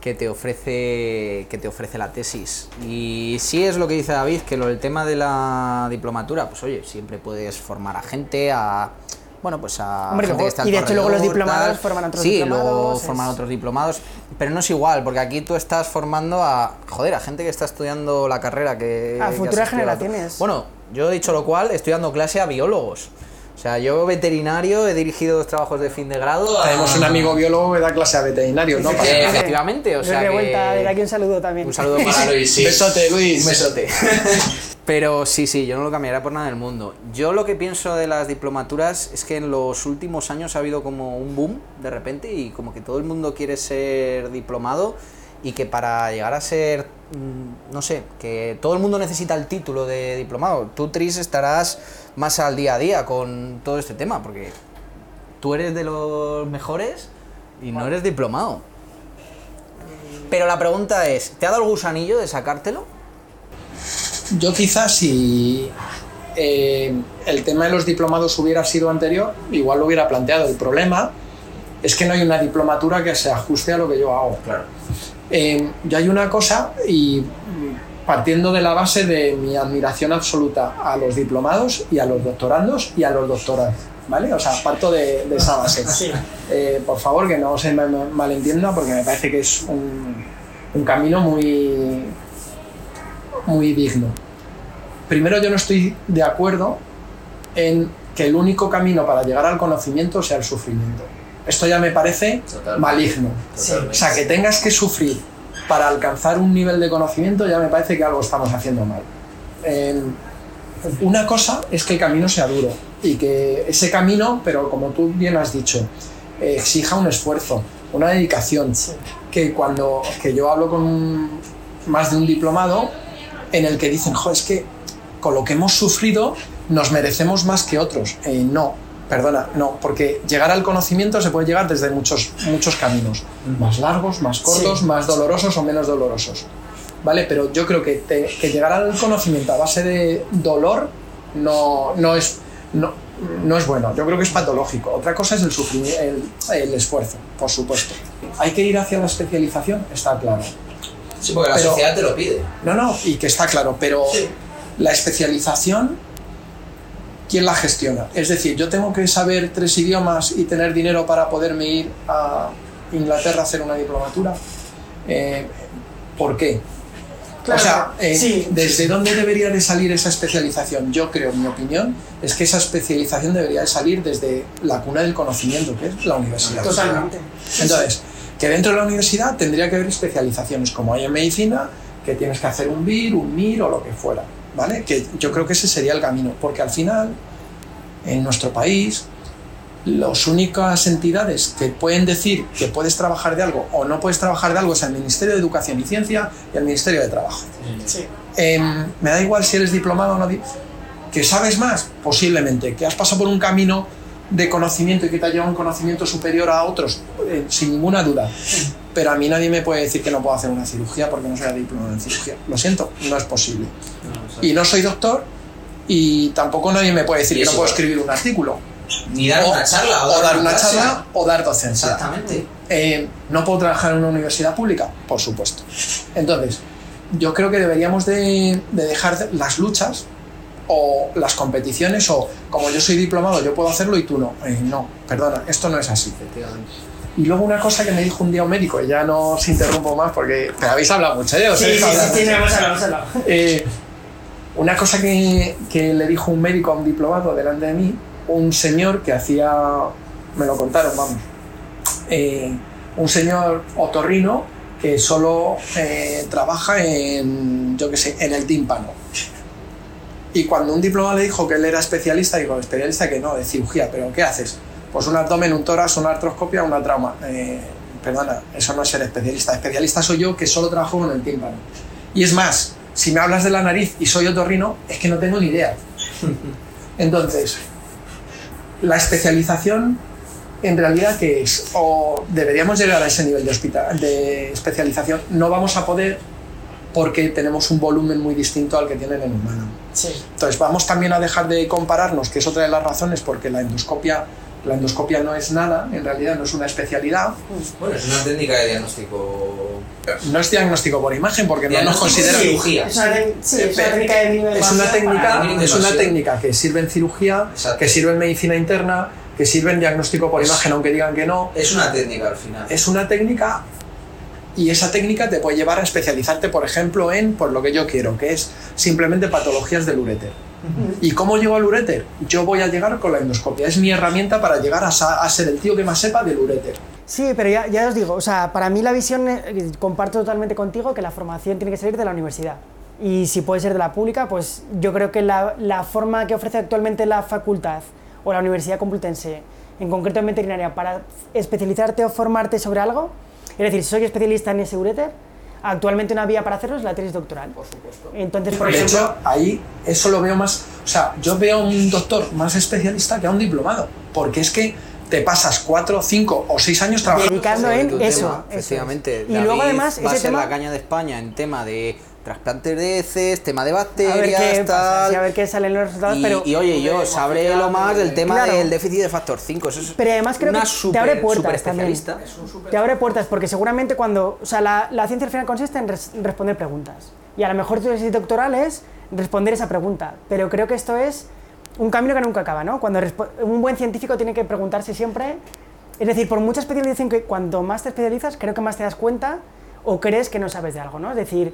que te ofrece que te ofrece la tesis. Y sí es lo que dice David, que lo del tema de la diplomatura, pues oye, siempre puedes formar a gente, a bueno, pues a Hombre, gente luego- que está y de hecho luego los diplomados tal. forman otros sí, diplomados, luego es- forman otros diplomados, pero no es igual, porque aquí tú estás formando a, joder, a gente que está estudiando la carrera que... A futuras generaciones. Bueno, yo he dicho lo cual, estoy dando clase a biólogos. O sea, yo veterinario, he dirigido dos trabajos de fin de grado. a- Tenemos un amigo biólogo que da clase a veterinarios, ¿no? Sí, Para- sí, sí. Efectivamente, o sea Revuelta, que- aquí un saludo también. Un saludo para Luis, sí. Besote, Luis. Un besote. Pero sí, sí, yo no lo cambiaría por nada del mundo. Yo lo que pienso de las diplomaturas es que en los últimos años ha habido como un boom de repente y como que todo el mundo quiere ser diplomado y que para llegar a ser, mm, no sé, que todo el mundo necesita el título de diplomado. Tú, Tris, estarás más al día a día con todo este tema porque tú eres de los mejores y no eres diplomado. Pero la pregunta es, ¿te ha dado el gusanillo de sacártelo? Yo quizás si eh, el tema de los diplomados hubiera sido anterior, igual lo hubiera planteado. El problema es que no hay una diplomatura que se ajuste a lo que yo hago. Claro. Eh, yo hay una cosa y partiendo de la base de mi admiración absoluta a los diplomados y a los doctorandos y a los doctorados, ¿vale? O sea, parto de, de esa base. Eh, por favor, que no se me malentienda porque me parece que es un, un camino muy, muy digno. Primero, yo no estoy de acuerdo en que el único camino para llegar al conocimiento sea el sufrimiento. Esto ya me parece Totalmente. maligno. Totalmente. O sea, que tengas que sufrir para alcanzar un nivel de conocimiento ya me parece que algo estamos haciendo mal. Eh, una cosa es que el camino sea duro y que ese camino, pero como tú bien has dicho, eh, exija un esfuerzo, una dedicación. Que cuando que yo hablo con un- más de un diplomado en el que dicen, jo, es que con lo que hemos sufrido nos merecemos más que otros. Eh, no, perdona, no, porque llegar al conocimiento se puede llegar desde muchos, muchos caminos, más largos, más cortos, Sí. más dolorosos o menos dolorosos. ¿Vale? Pero yo creo que, te- que llegar al conocimiento a base de dolor no, no, es, no, no es bueno. Yo creo que es patológico. Otra cosa es el, sufrimiento, el, el esfuerzo, por supuesto. Hay que ir hacia la especialización, está claro. Sí, porque la Pero- sociedad te lo pide. No, no, y que está claro, pero Sí. la especialización ¿quién la gestiona? Es decir, yo tengo que saber tres idiomas y tener dinero para poderme ir a Inglaterra a hacer una diplomatura. Eh, ¿Por qué? Claro, o sea, eh, sí, ¿desde dónde debería de salir esa especialización? Yo creo, mi opinión, es que esa especialización debería de salir desde la cuna del conocimiento, que es la universidad. Totalmente. Entonces, que dentro de la universidad tendría que haber especializaciones, como hay en medicina, que tienes que hacer un BIR, un MIR o lo que fuera, ¿vale? Que yo creo que ese sería el camino, porque al final, en nuestro país, las únicas entidades que pueden decir que puedes trabajar de algo o no puedes trabajar de algo es el Ministerio de Educación y Ciencia y el Ministerio de Trabajo. Sí. Em, me da igual si eres diplomado o no. ¿Que sabes más? Posiblemente. ¿Que has pasado por un camino de conocimiento y que te ha llevado un conocimiento superior a otros? Eh, sin ninguna duda. Pero a mí nadie me puede decir que no puedo hacer una cirugía porque no soy diplomado en cirugía. Lo siento, no es posible. Y no soy doctor y tampoco nadie me puede decir que no puedo escribir un artículo. Ni dar O- una charla o dar una clase. charla o dar docencia. Exactamente. Eh, ¿No puedo trabajar en una universidad pública? Por supuesto. Entonces, yo creo que deberíamos de, de dejar de- las luchas o las competiciones o como yo soy diplomado yo puedo hacerlo y tú no. Eh, no, perdona, esto no es así. Y luego una cosa que me dijo un día un médico, y ya no os interrumpo más porque me habéis hablado mucho, ¿eh? Os Sí, sí, sí, sí, hemos hablado, hemos hablado. Eh, una cosa que, que le dijo un médico a un diplomado delante de mí, un señor que hacía, me lo contaron, vamos, eh, un señor otorrino que solo eh, trabaja en, yo qué sé, en el tímpano. Y cuando un diplomado le dijo que él era especialista, digo, especialista que no, de cirugía, pero ¿qué haces? Pues un abdomen, un tórax, una artroscopia, una trauma. Eh, perdona, eso no es ser especialista. Especialista soy yo que solo trabajo con el tímpano. Y es más, si me hablas de la nariz y soy otorrino, es que no tengo ni idea. Entonces, la especialización, en realidad, ¿qué es? O deberíamos llegar a ese nivel de, hospital, de especialización. No vamos a poder porque tenemos un volumen muy distinto al que tienen en humano. Sí. Entonces, vamos también a dejar de compararnos, que es otra de las razones porque la endoscopia, la endoscopia no es nada, en realidad no es una especialidad. Bueno, es una técnica de diagnóstico. No es diagnóstico por imagen porque no nos considera... de cirugía. Es una, tec- sí, es una técnica de Es una técnica, es una invasión. técnica que sirve en cirugía, Exacto. que sirve en medicina interna, que sirve en diagnóstico por Es- imagen, aunque digan que no. Es una técnica al final. Es una técnica y esa técnica te puede llevar a especializarte, por ejemplo, en por lo que yo quiero, que es simplemente patologías del uréter. ¿Y cómo llego al uréter? Yo voy a llegar con la endoscopia. Es mi herramienta para llegar a, ser el tío que más sepa del uréter. Sí, pero ya, ya os digo, o sea, para mí la visión, eh, comparto totalmente contigo que la formación tiene que salir de la universidad. Y si puede ser de la pública, pues yo creo que la, forma que ofrece actualmente la facultad o la Universidad Complutense, en concreto en veterinaria, para especializarte o formarte sobre algo, es decir, soy especialista en ese uréter, actualmente una vía para hacerlo es la tesis doctoral. Por supuesto. Entonces, por de ejemplo, hecho, ahí eso lo veo más. O sea, yo veo a un doctor más especialista que a un diplomado. Porque es que te pasas cuatro, cinco o seis años trabajando. dedicando en tu eso. tema, eso es. efectivamente. Y luego además va a ser tema... la caña de España en tema de trasplantes de heces, tema de a ver bacterias, qué tal. sí, a ver qué salen los resultados, y, pero... y, oye, yo sabré lo más del tema Claro. del déficit de factor 5. Eso es Pero además creo una que super, te abre puertas super también. especialista. Te abre puertas porque seguramente cuando... O sea, la, la ciencia al final consiste en res- responder preguntas. Y a lo mejor tu tesis doctoral es responder esa pregunta. Pero creo que esto es un camino que nunca acaba, ¿no? Cuando un buen científico tiene que preguntarse siempre... Es decir, por mucha especialización que cuanto más te especializas, creo que más te das cuenta o crees que no sabes de algo, ¿no? Es decir,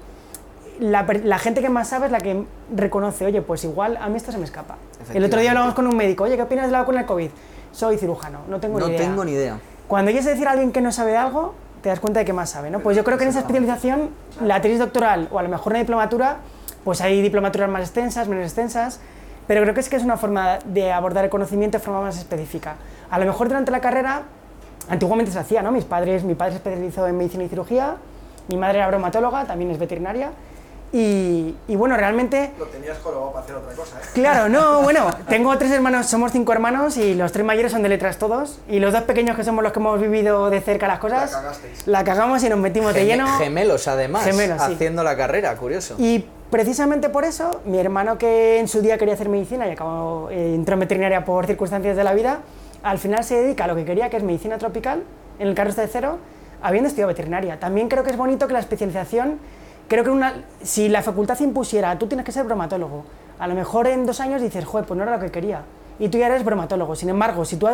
la, gente que más sabe es la que reconoce, oye, pues igual a mí esto se me escapa. El otro día hablamos con un médico, oye, ¿qué opinas de la vacuna del COVID? Soy cirujano, no tengo No ni idea. tengo ni idea. Cuando oyes decir a alguien que no sabe algo, te das cuenta de que más sabe, ¿no? Pues yo creo que en esa especialización, la tesis doctoral o a lo mejor una diplomatura, pues hay diplomaturas más extensas, menos extensas, pero creo que es que es una forma de abordar el conocimiento de forma más específica. A lo mejor durante la carrera, antiguamente se hacía, ¿no? Mis padres, mi padre se especializó en medicina y cirugía, mi madre era bromatóloga, también es veterinaria, y, y bueno, realmente Lo tenías colgado para hacer otra cosa, ¿eh? Claro, no, bueno, tengo tres hermanos, somos cinco hermanos y los tres mayores son de letras todos. Y los dos pequeños que somos los que hemos vivido de cerca las cosas, La cagasteis. la cagamos y nos metimos de Geme- lleno. Gemelos, además, Gemelos, sí. haciendo la carrera, curioso. Y precisamente por eso, mi hermano que en su día quería hacer medicina y acabó, eh, entró en veterinaria por circunstancias de la vida, al final se dedica a lo que quería, que es medicina tropical, en el carro de cero, habiendo estudiado veterinaria. También creo que es bonito que la especialización, creo que una, si la facultad impusiera, tú tienes que ser bromatólogo, A lo mejor en dos años dices, joder, pues no era lo que quería. Y tú ya eres bromatólogo. Sin embargo, si tú...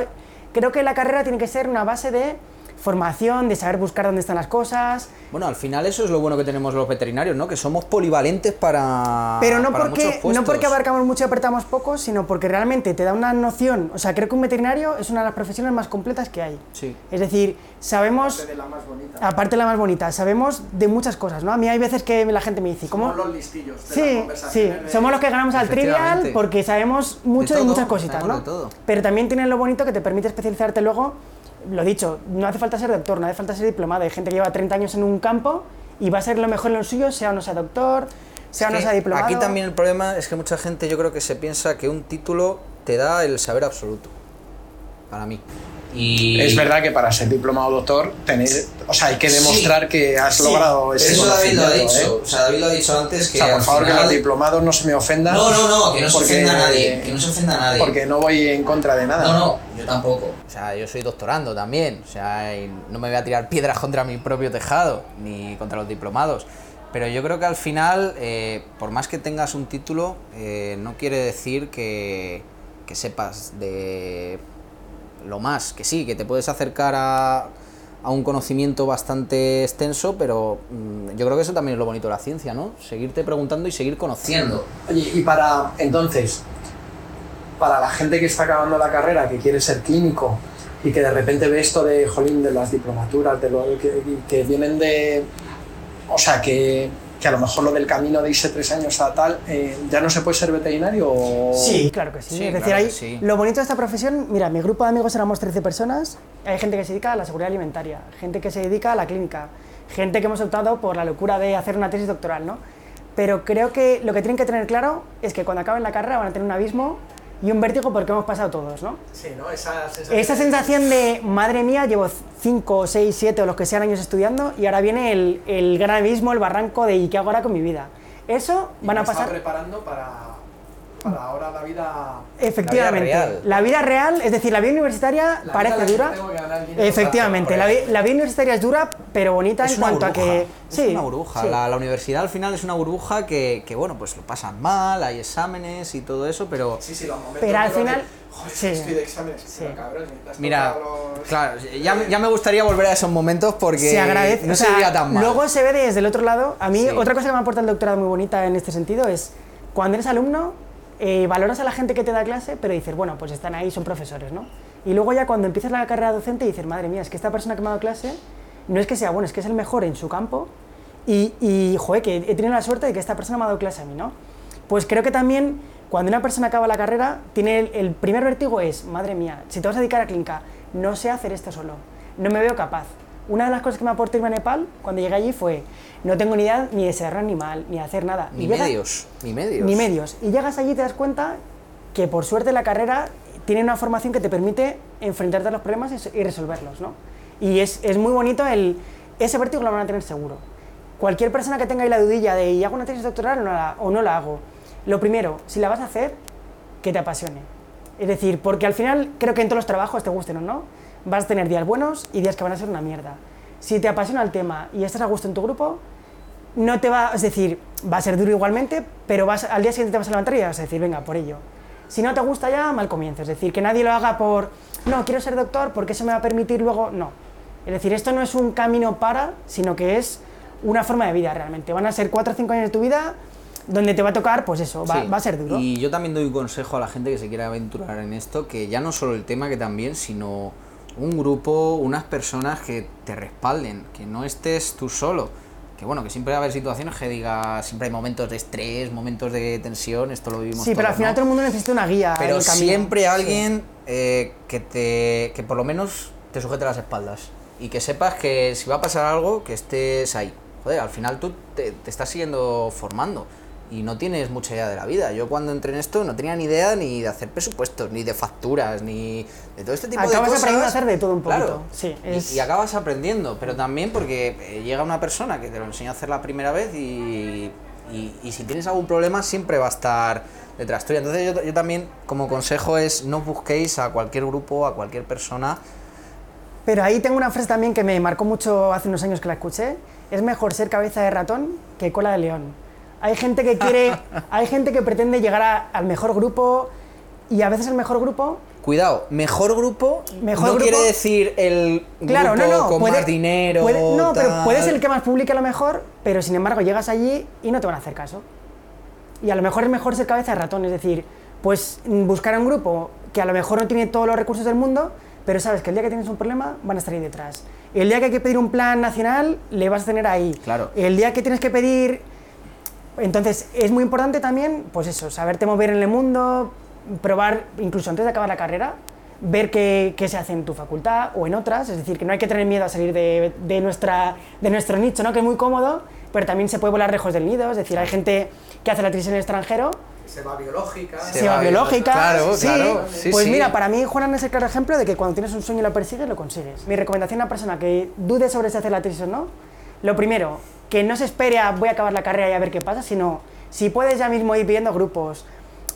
Creo que la carrera tiene que ser una base de formación, de saber buscar dónde están las cosas. Bueno, al final eso es lo bueno que tenemos los veterinarios, ¿no? Que somos polivalentes para. Pero no para muchos porque, no porque abarcamos mucho y apretamos poco, sino porque realmente te da una noción. O sea, creo que un veterinario es una de las profesiones más completas que hay. Sí. Es decir, sabemos. de la más bonita. Aparte de la más bonita, sabemos de muchas cosas, ¿no? A mí hay veces que la gente me dice, ¿cómo? Somos los listillos de las Sí, sí, de- somos los que ganamos al trivial porque sabemos mucho de, todo, muchas cositas, ¿no? de todo. Pero también tiene lo bonito que te permite especializarte luego, lo dicho, no hace falta ser doctor, no hace falta ser diplomado, hay gente que lleva 30 años en un campo y va a ser lo mejor en lo suyo, sea o no sea doctor, sea o no sea diplomado. Aquí también el problema es que mucha gente yo creo que se piensa que un título te da el saber absoluto. Para mí. Y Es verdad que para ser diplomado doctor tenéis, o sea, hay que demostrar Sí, que has sí, logrado ese Eso David lo ha dicho. ¿eh? O sea, David lo ha dicho antes O que. sea, por favor, que los diplomados no se me ofendan. No, no, no, que no se porque- ofenda a nadie. Que no se ofenda a nadie. Porque no voy en contra de nada. No, no, yo tampoco. O sea, yo soy doctorando también. O sea, y no me voy a tirar piedras contra mi propio tejado, ni contra los diplomados. Pero yo creo que al final, eh, por más que tengas un título, eh, no quiere decir que, que sepas de lo más. Que sí, que te puedes acercar a, a un conocimiento bastante extenso, pero mm, yo creo que eso también es lo bonito de la ciencia, ¿no? Seguirte preguntando y seguir conociendo. Oye, y para entonces, para la gente que está acabando la carrera, que quiere ser clínico y que de repente ve esto de, jolín, de las diplomaturas, de lo que, que vienen de. O sea, que, que a lo mejor lo del camino de irse tres años a tal, eh, ¿ya no se puede ser veterinario? O... Sí, claro que sí. Sí, es decir, claro que sí. lo bonito de esta profesión, mira, mi grupo de amigos éramos 13 personas, hay gente que se dedica a la seguridad alimentaria, gente que se dedica a la clínica, gente que hemos optado por la locura de hacer una tesis doctoral, ¿no? Pero creo que lo que tienen que tener claro es que cuando acaben la carrera van a tener un abismo y un vértigo porque hemos pasado todos, ¿no? Sí, ¿no? Esa sensación. Esa sensación de, madre mía, llevo 5, 6, 7 o los que sean años estudiando y ahora viene el, el gran abismo, el barranco de ¿y qué hago ahora con mi vida? Eso Y van a pasar... preparando para, para ahora la vida. Efectivamente. La vida real. La vida real, es decir, la vida universitaria La parece vida dura. Efectivamente, la, vi- la vida universitaria es dura, pero bonita Es en cuanto burbuja, a que. es una burbuja. sí. La, la universidad al final es una burbuja que, que, bueno, pues lo pasan mal, hay exámenes y todo eso, pero Sí, sí, los momentos. Pero al final- que, Joder, sí. estoy de exámenes. Sí. Cabrón, mira, los- claro, ya, ya me gustaría volver a esos momentos porque se agradece. no o sea, sería tan mal. Luego se ve desde el otro lado. A mí, Sí. otra cosa que me aporta el doctorado muy bonita en este sentido es cuando eres alumno, eh, valoras a la gente que te da clase, pero dices, bueno, pues están ahí, son profesores, ¿no? Y luego ya cuando empiezas la carrera docente dices, madre mía, es que esta persona que me ha dado clase no es que sea bueno, es que es el mejor en su campo y, y joder, que he tenido la suerte de que esta persona me ha dado clase a mí, ¿no? Pues creo que también cuando una persona acaba la carrera, tiene el, el primer vértigo es, madre mía, si te vas a dedicar a clínica, no sé hacer esto solo, no me veo capaz. Una de las cosas que me aportó irme a Nepal cuando llegué allí fue, no tengo ni idea ni de ser animal, ni de hacer nada. ni medios, ni medios. Ni medios. Y llegas allí y te das cuenta que por suerte la carrera tiene una formación que te permite enfrentarte a los problemas y- y resolverlos, ¿no? Y es, es muy bonito el... Ese vértigo lo van a tener seguro. Cualquier persona que tenga ahí la dudilla de ¿y hago una tesis doctoral o no la, o no la hago? Lo primero, si la vas a hacer, que te apasione. Es decir, porque al final creo que en todos los trabajos, te gusten o no, vas a tener días buenos y días que van a ser una mierda. Si te apasiona el tema y estás a gusto en tu grupo, no te va, es decir, va a ser duro igualmente, pero vas, al día siguiente te vas a levantar y vas a decir, venga, por ello. Si no te gusta ya, mal comienzo. Es decir, que nadie lo haga por, no, quiero ser doctor porque eso me va a permitir luego, no. Es decir, esto no es un camino para, sino que es una forma de vida realmente. Van a ser cuatro o cinco años de tu vida donde te va a tocar, pues eso, va, Sí. va a ser duro. Y yo también doy un consejo a la gente que se quiera aventurar en esto, que ya no solo el tema que también, sino un grupo, unas personas que te respalden, que no estés tú solo. Que bueno, que siempre va a haber situaciones que diga, siempre hay momentos de estrés, momentos de tensión, esto lo vivimos sí, pero al final ¿no? todo el mundo necesita una guía. Pero siempre Sí. alguien eh, que te que por lo menos te sujete las espaldas y que sepas que si va a pasar algo, que estés ahí. Joder, al final tú te, te estás siguiendo formando y no tienes mucha idea de la vida. Yo cuando entré en esto no tenía ni idea ni de hacer presupuestos, ni de facturas, ni de todo este tipo de Acabas cosas. aprendiendo a hacer de todo un poquito. Claro. Sí, es- y, acabas aprendiendo, pero también porque eh, llega una persona que te lo enseña a hacer la primera vez y, y- y si tienes algún problema siempre va a estar detrás tuya. Entonces yo, yo también como consejo es no busquéis a cualquier grupo, a cualquier persona. Pero ahí tengo una frase también que me marcó mucho hace unos años que la escuché. Es mejor ser cabeza de ratón que cola de león. Hay gente que quiere, hay gente que pretende llegar a- al mejor grupo y a veces el mejor grupo Cuidado, mejor grupo Mejor no grupo- quiere decir el Claro, grupo no, no, con puede- más dinero. puede- no, pero puede ser el que más publique a lo mejor, pero sin embargo llegas allí y no te van a hacer caso. Y a lo mejor es mejor ser cabeza de ratón, es decir, pues mm, buscar a un grupo que a lo mejor no tiene todos los recursos del mundo, pero sabes que el día que tienes un problema van a estar ahí detrás. El día que hay que pedir un plan nacional, le vas a tener ahí. Claro. El día que tienes que pedir... Entonces, es muy importante también, pues eso, saberte mover en el mundo, probar, incluso antes de acabar la carrera, ver qué, qué se hace en tu facultad o en otras, es decir, que no hay que tener miedo a salir de, de nuestra, de nuestro nicho, ¿no? que es muy cómodo, pero también se puede volar lejos del nido, es decir, hay gente que hace la tesis en el extranjero, Se va biológica. se va biológica, Claro, sí. claro, sí, pues sí. mira, para mí Juanan es el claro ejemplo de que cuando tienes un sueño y lo persigues, lo consigues. Mi recomendación a una persona que dude sobre si hacer la tesis o no, lo primero, que no se espere a voy a acabar la carrera y a ver qué pasa, sino si puedes ya mismo ir viendo grupos,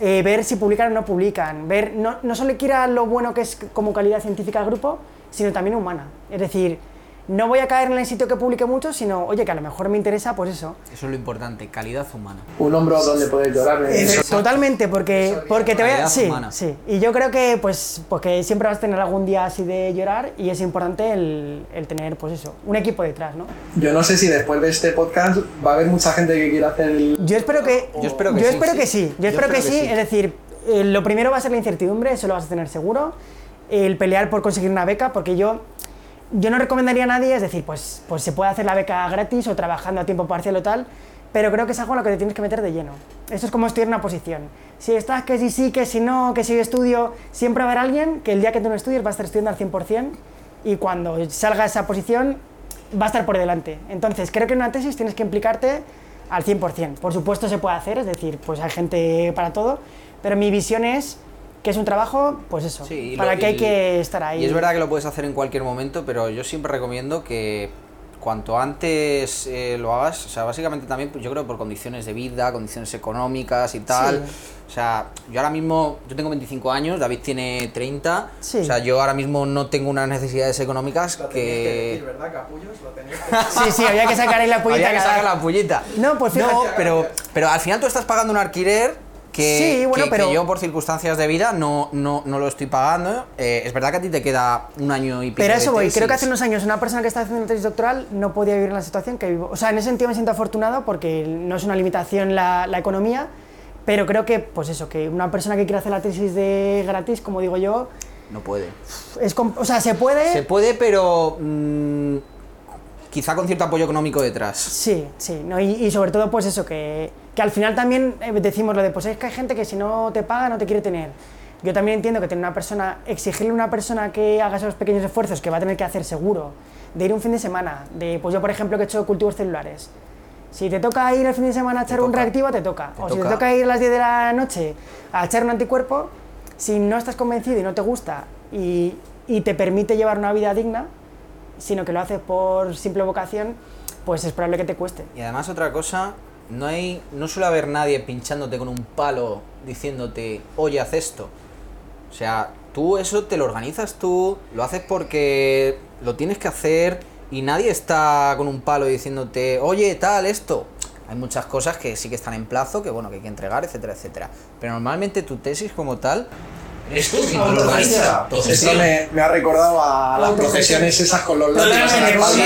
eh, ver si publican o no publican, ver, no, no solo quiera lo bueno que es como calidad científica el grupo, sino también humana. Es decir, no voy a caer en el sitio que publique mucho, sino, oye, que a lo mejor me interesa, pues eso, Eso es lo importante, calidad humana. Un hombro donde poder llorar. Totalmente, porque, porque te voy a... Sí, humana. sí. Y yo creo que, pues, porque siempre vas a tener algún día así de llorar y es importante el, el tener, pues eso, un equipo detrás, ¿no? Yo no sé si después de este podcast va a haber mucha gente que quiera hacer el... Yo espero que... Yo espero que yo sí, espero sí. que sí. Yo, espero que, sí. Es decir, eh, lo primero va a ser la incertidumbre, eso lo vas a tener seguro. El pelear por conseguir una beca, porque yo... Yo no recomendaría a nadie, es decir, pues, pues se puede hacer la beca gratis o trabajando a tiempo parcial o tal, pero creo que es algo en lo que te tienes que meter de lleno. Eso es como estudiar una posición. Si estás que sí, sí, que si no, que si estudio, siempre va a haber alguien que el día que tú no estudies va a estar estudiando al 100% y cuando salga esa posición va a estar por delante. Entonces, creo que en una tesis tienes que implicarte al 100%. Por supuesto se puede hacer, es decir, pues hay gente para todo, pero mi visión es que es un trabajo, pues eso, Sí, para lo- que hay que estar ahí. Y es verdad que lo puedes hacer en cualquier momento, pero yo siempre recomiendo que cuanto antes eh, lo hagas, o sea, básicamente también pues, yo creo por condiciones de vida, condiciones económicas y tal. Sí. O sea, yo ahora mismo, yo tengo 25 años, David tiene 30. Sí. O sea, yo ahora mismo no tengo unas necesidades económicas que... ¿verdad, capullos? Lo tenéis Sí, sí, había que sacar ahí la pollita. Había que sacar la pullita. No, pues fíjate. No, pero, pero al final tú estás pagando un alquiler que, Sí, bueno, que- pero- que yo por circunstancias de vida no, no, no lo estoy pagando. Eh, es verdad que a ti te queda un año y pico Pero eso de voy, creo que hace unos años una persona que está haciendo tesis doctoral no podía vivir en la situación que vivo. O sea, en ese sentido me siento afortunado porque no es una limitación la, la economía, pero creo que, pues eso, que una persona que quiere hacer la tesis de gratis, como digo yo, No puede. es... O sea, se puede... Se puede, pero mm, quizá con cierto apoyo económico detrás. Sí, sí, ¿no? y, y sobre todo pues eso, que, que al final también eh, decimos lo de, pues es que hay gente que si no te paga no te quiere tener. Yo también entiendo que tener una persona, exigirle a una persona que haga esos pequeños esfuerzos que va a tener que hacer seguro, de ir un fin de semana, de, pues yo por ejemplo que he hecho cultivos celulares, si te toca ir el fin de semana a echar un toca. reactivo, te toca. Te o si te toca. toca ir a las 10 de la noche a echar un anticuerpo, si no estás convencido y no te gusta y, y te permite llevar una vida digna, sino que lo haces por simple vocación, pues es probable que te cueste. Y además otra cosa, no hay, no suele haber nadie pinchándote con un palo diciéndote, oye, haz esto. O sea, tú eso te lo organizas tú, lo haces porque lo tienes que hacer y nadie está con un palo diciéndote, oye, tal, esto. Hay muchas cosas que sí que están en plazo, que bueno, que hay que entregar, etcétera, etcétera. Pero normalmente tu tesis como tal, Esto gestión. me, me ha recordado a las profesiones esas con los lápices en la espalda.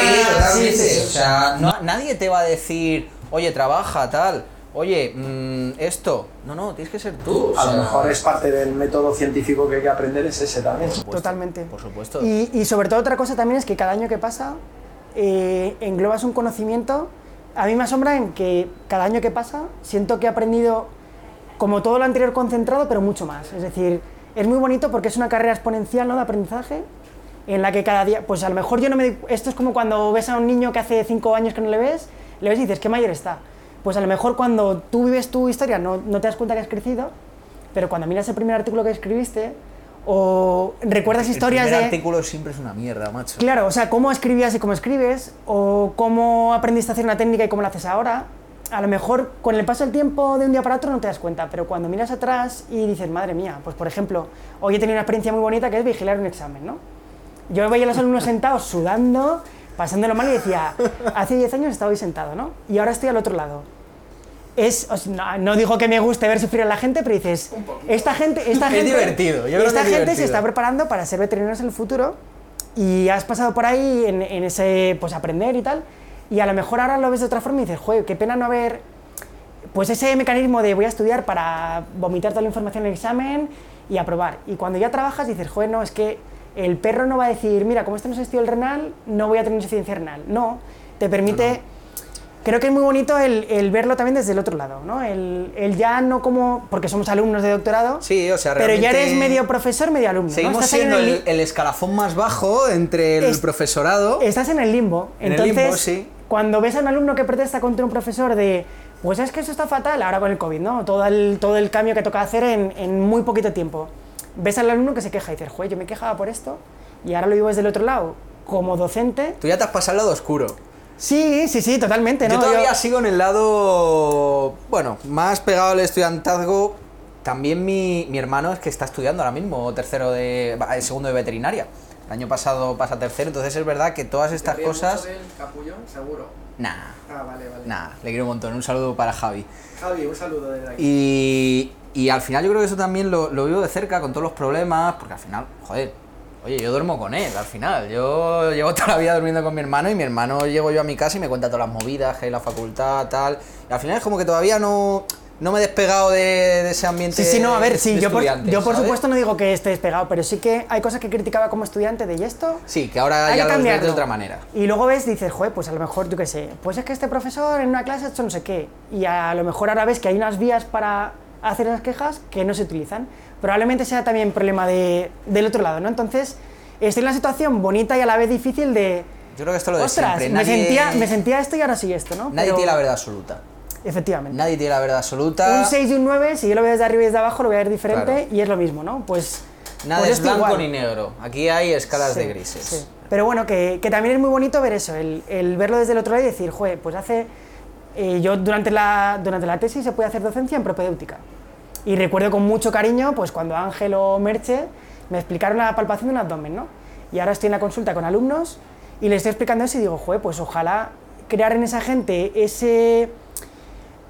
O sea, no- nadie te va a decir, oye, trabaja, tal. Oye, mm, esto. No, no, tienes que ser tú. o A lo mejor es parte del método científico que hay que aprender, es ese también. supuesto, Totalmente. Por supuesto. Y, y sobre todo otra cosa también es que cada año que pasa eh, englobas un conocimiento. A mí me asombra en que cada año que pasa siento que he aprendido como todo lo anterior concentrado, pero mucho más. Es decir, es muy bonito porque es una carrera exponencial ¿no? de aprendizaje en la que cada día, pues a lo mejor yo no me... Esto es como cuando ves a un niño que hace cinco años que no le ves, le ves y dices, qué mayor está. Pues a lo mejor cuando tú vives tu historia no, no te das cuenta que has crecido, pero cuando miras el primer artículo que escribiste o recuerdas El historias primer de... artículo siempre es una mierda, macho. Claro, o sea, cómo escribías y cómo escribes, o cómo aprendiste a hacer una técnica y cómo la haces ahora. A lo mejor con el paso del tiempo de un día para otro no te das cuenta, pero cuando miras atrás y dices, madre mía, pues por ejemplo, hoy he tenido una experiencia muy bonita que es vigilar un examen, ¿no? Yo veía a los alumnos sentados sudando, pasándolo mal y decía, hace 10 años estaba ahí sentado, ¿no? Y ahora estoy al otro lado. es, no, no digo que me guste ver sufrir a la gente, pero dices, esta gente, esta Es gente, divertido, yo esta gente se divertido. está preparando para ser veterinarios en el futuro y has pasado por ahí en, en ese, pues aprender y tal, y a lo mejor ahora lo ves de otra forma y dices, joder, qué pena no haber, pues ese mecanismo de voy a estudiar para vomitar toda la información en el examen y aprobar. Y cuando ya trabajas dices, joder, no, es que el perro no va a decir, mira, como este no estudio el renal, no voy a tener insuficiencia renal. No, te permite... Creo que es muy bonito el, el verlo también desde el otro lado, ¿no? El, el ya no como... Porque somos alumnos de doctorado, Sí, o sea, pero ya realmente eres medio profesor, medio alumno. ¿no? Seguimos Estás siendo el el, el escalafón más bajo entre el Es- profesorado. Estás en el limbo. En el Entonces, limbo, sí. cuando ves a un alumno que protesta contra un profesor de, pues es que eso está fatal, ahora con el COVID, ¿no? Todo el, todo el cambio que toca hacer en, en muy poquito tiempo. Ves al alumno que se queja y dices, joder, yo me quejaba por esto y ahora lo vivo desde el otro lado. Como docente, Tú ya te has pasado al lado oscuro. sí, sí, sí, totalmente, ¿no? Yo todavía Yo- sigo en el lado, bueno, más pegado al estudiantazgo. También mi, mi hermano es que está estudiando ahora mismo, tercero de, eh, segundo de veterinaria. El año pasado pasa tercero, entonces es verdad que todas estas cosas... capullón, seguro. Nah, Ah, vale, vale. nah, le quiero un montón. Un saludo para Javi. Javi, un saludo desde aquí. Y, y al final yo creo que eso también lo, lo vivo de cerca con todos los problemas, porque al final, joder, oye, yo duermo con él, al final. Yo llevo toda la vida durmiendo con mi hermano y mi hermano llego yo a mi casa y me cuenta todas las movidas, que hay en la facultad, tal. Y al final es como que todavía no, no me he despegado de, de ese ambiente. Sí, sí, no, a ver, sí, yo por, yo por supuesto no digo que esté despegado, pero sí que hay cosas que criticaba como estudiante de y esto. Sí, que ahora ya lo ves de otra manera. Y luego ves, dices, joder, pues a lo mejor, yo qué sé, pues es que este profesor en una clase ha hecho no sé qué. Y a lo mejor ahora ves que hay unas vías para hacer esas quejas que no se utilizan. Probablemente sea también problema de, del otro lado, ¿no? Entonces, estoy en una situación bonita y a la vez difícil de. Yo creo que esto es lo de Ostras, siempre. me, Nadie, sentía, me sentía esto y ahora sí esto, ¿no? nadie Pero- tiene la verdad absoluta. Efectivamente. Nadie tiene la verdad absoluta. Un 6 y un 9, si yo lo veo desde arriba y desde abajo, lo voy a ver diferente Claro. y es lo mismo, ¿no? Pues. Nada pues es blanco igual. ni negro. Aquí hay escalas Sí, de grises. sí. Pero bueno, que, que también es muy bonito ver eso, el, el verlo desde el otro lado y decir, joder, pues hace. Eh, yo durante la, durante la tesis se puede hacer docencia en propedéutica. Y recuerdo con mucho cariño, pues cuando Ángel o Merche me explicaron la palpación de un abdomen, ¿no? Y ahora estoy en la consulta con alumnos y les estoy explicando eso y digo, joder, pues ojalá crear en esa gente ese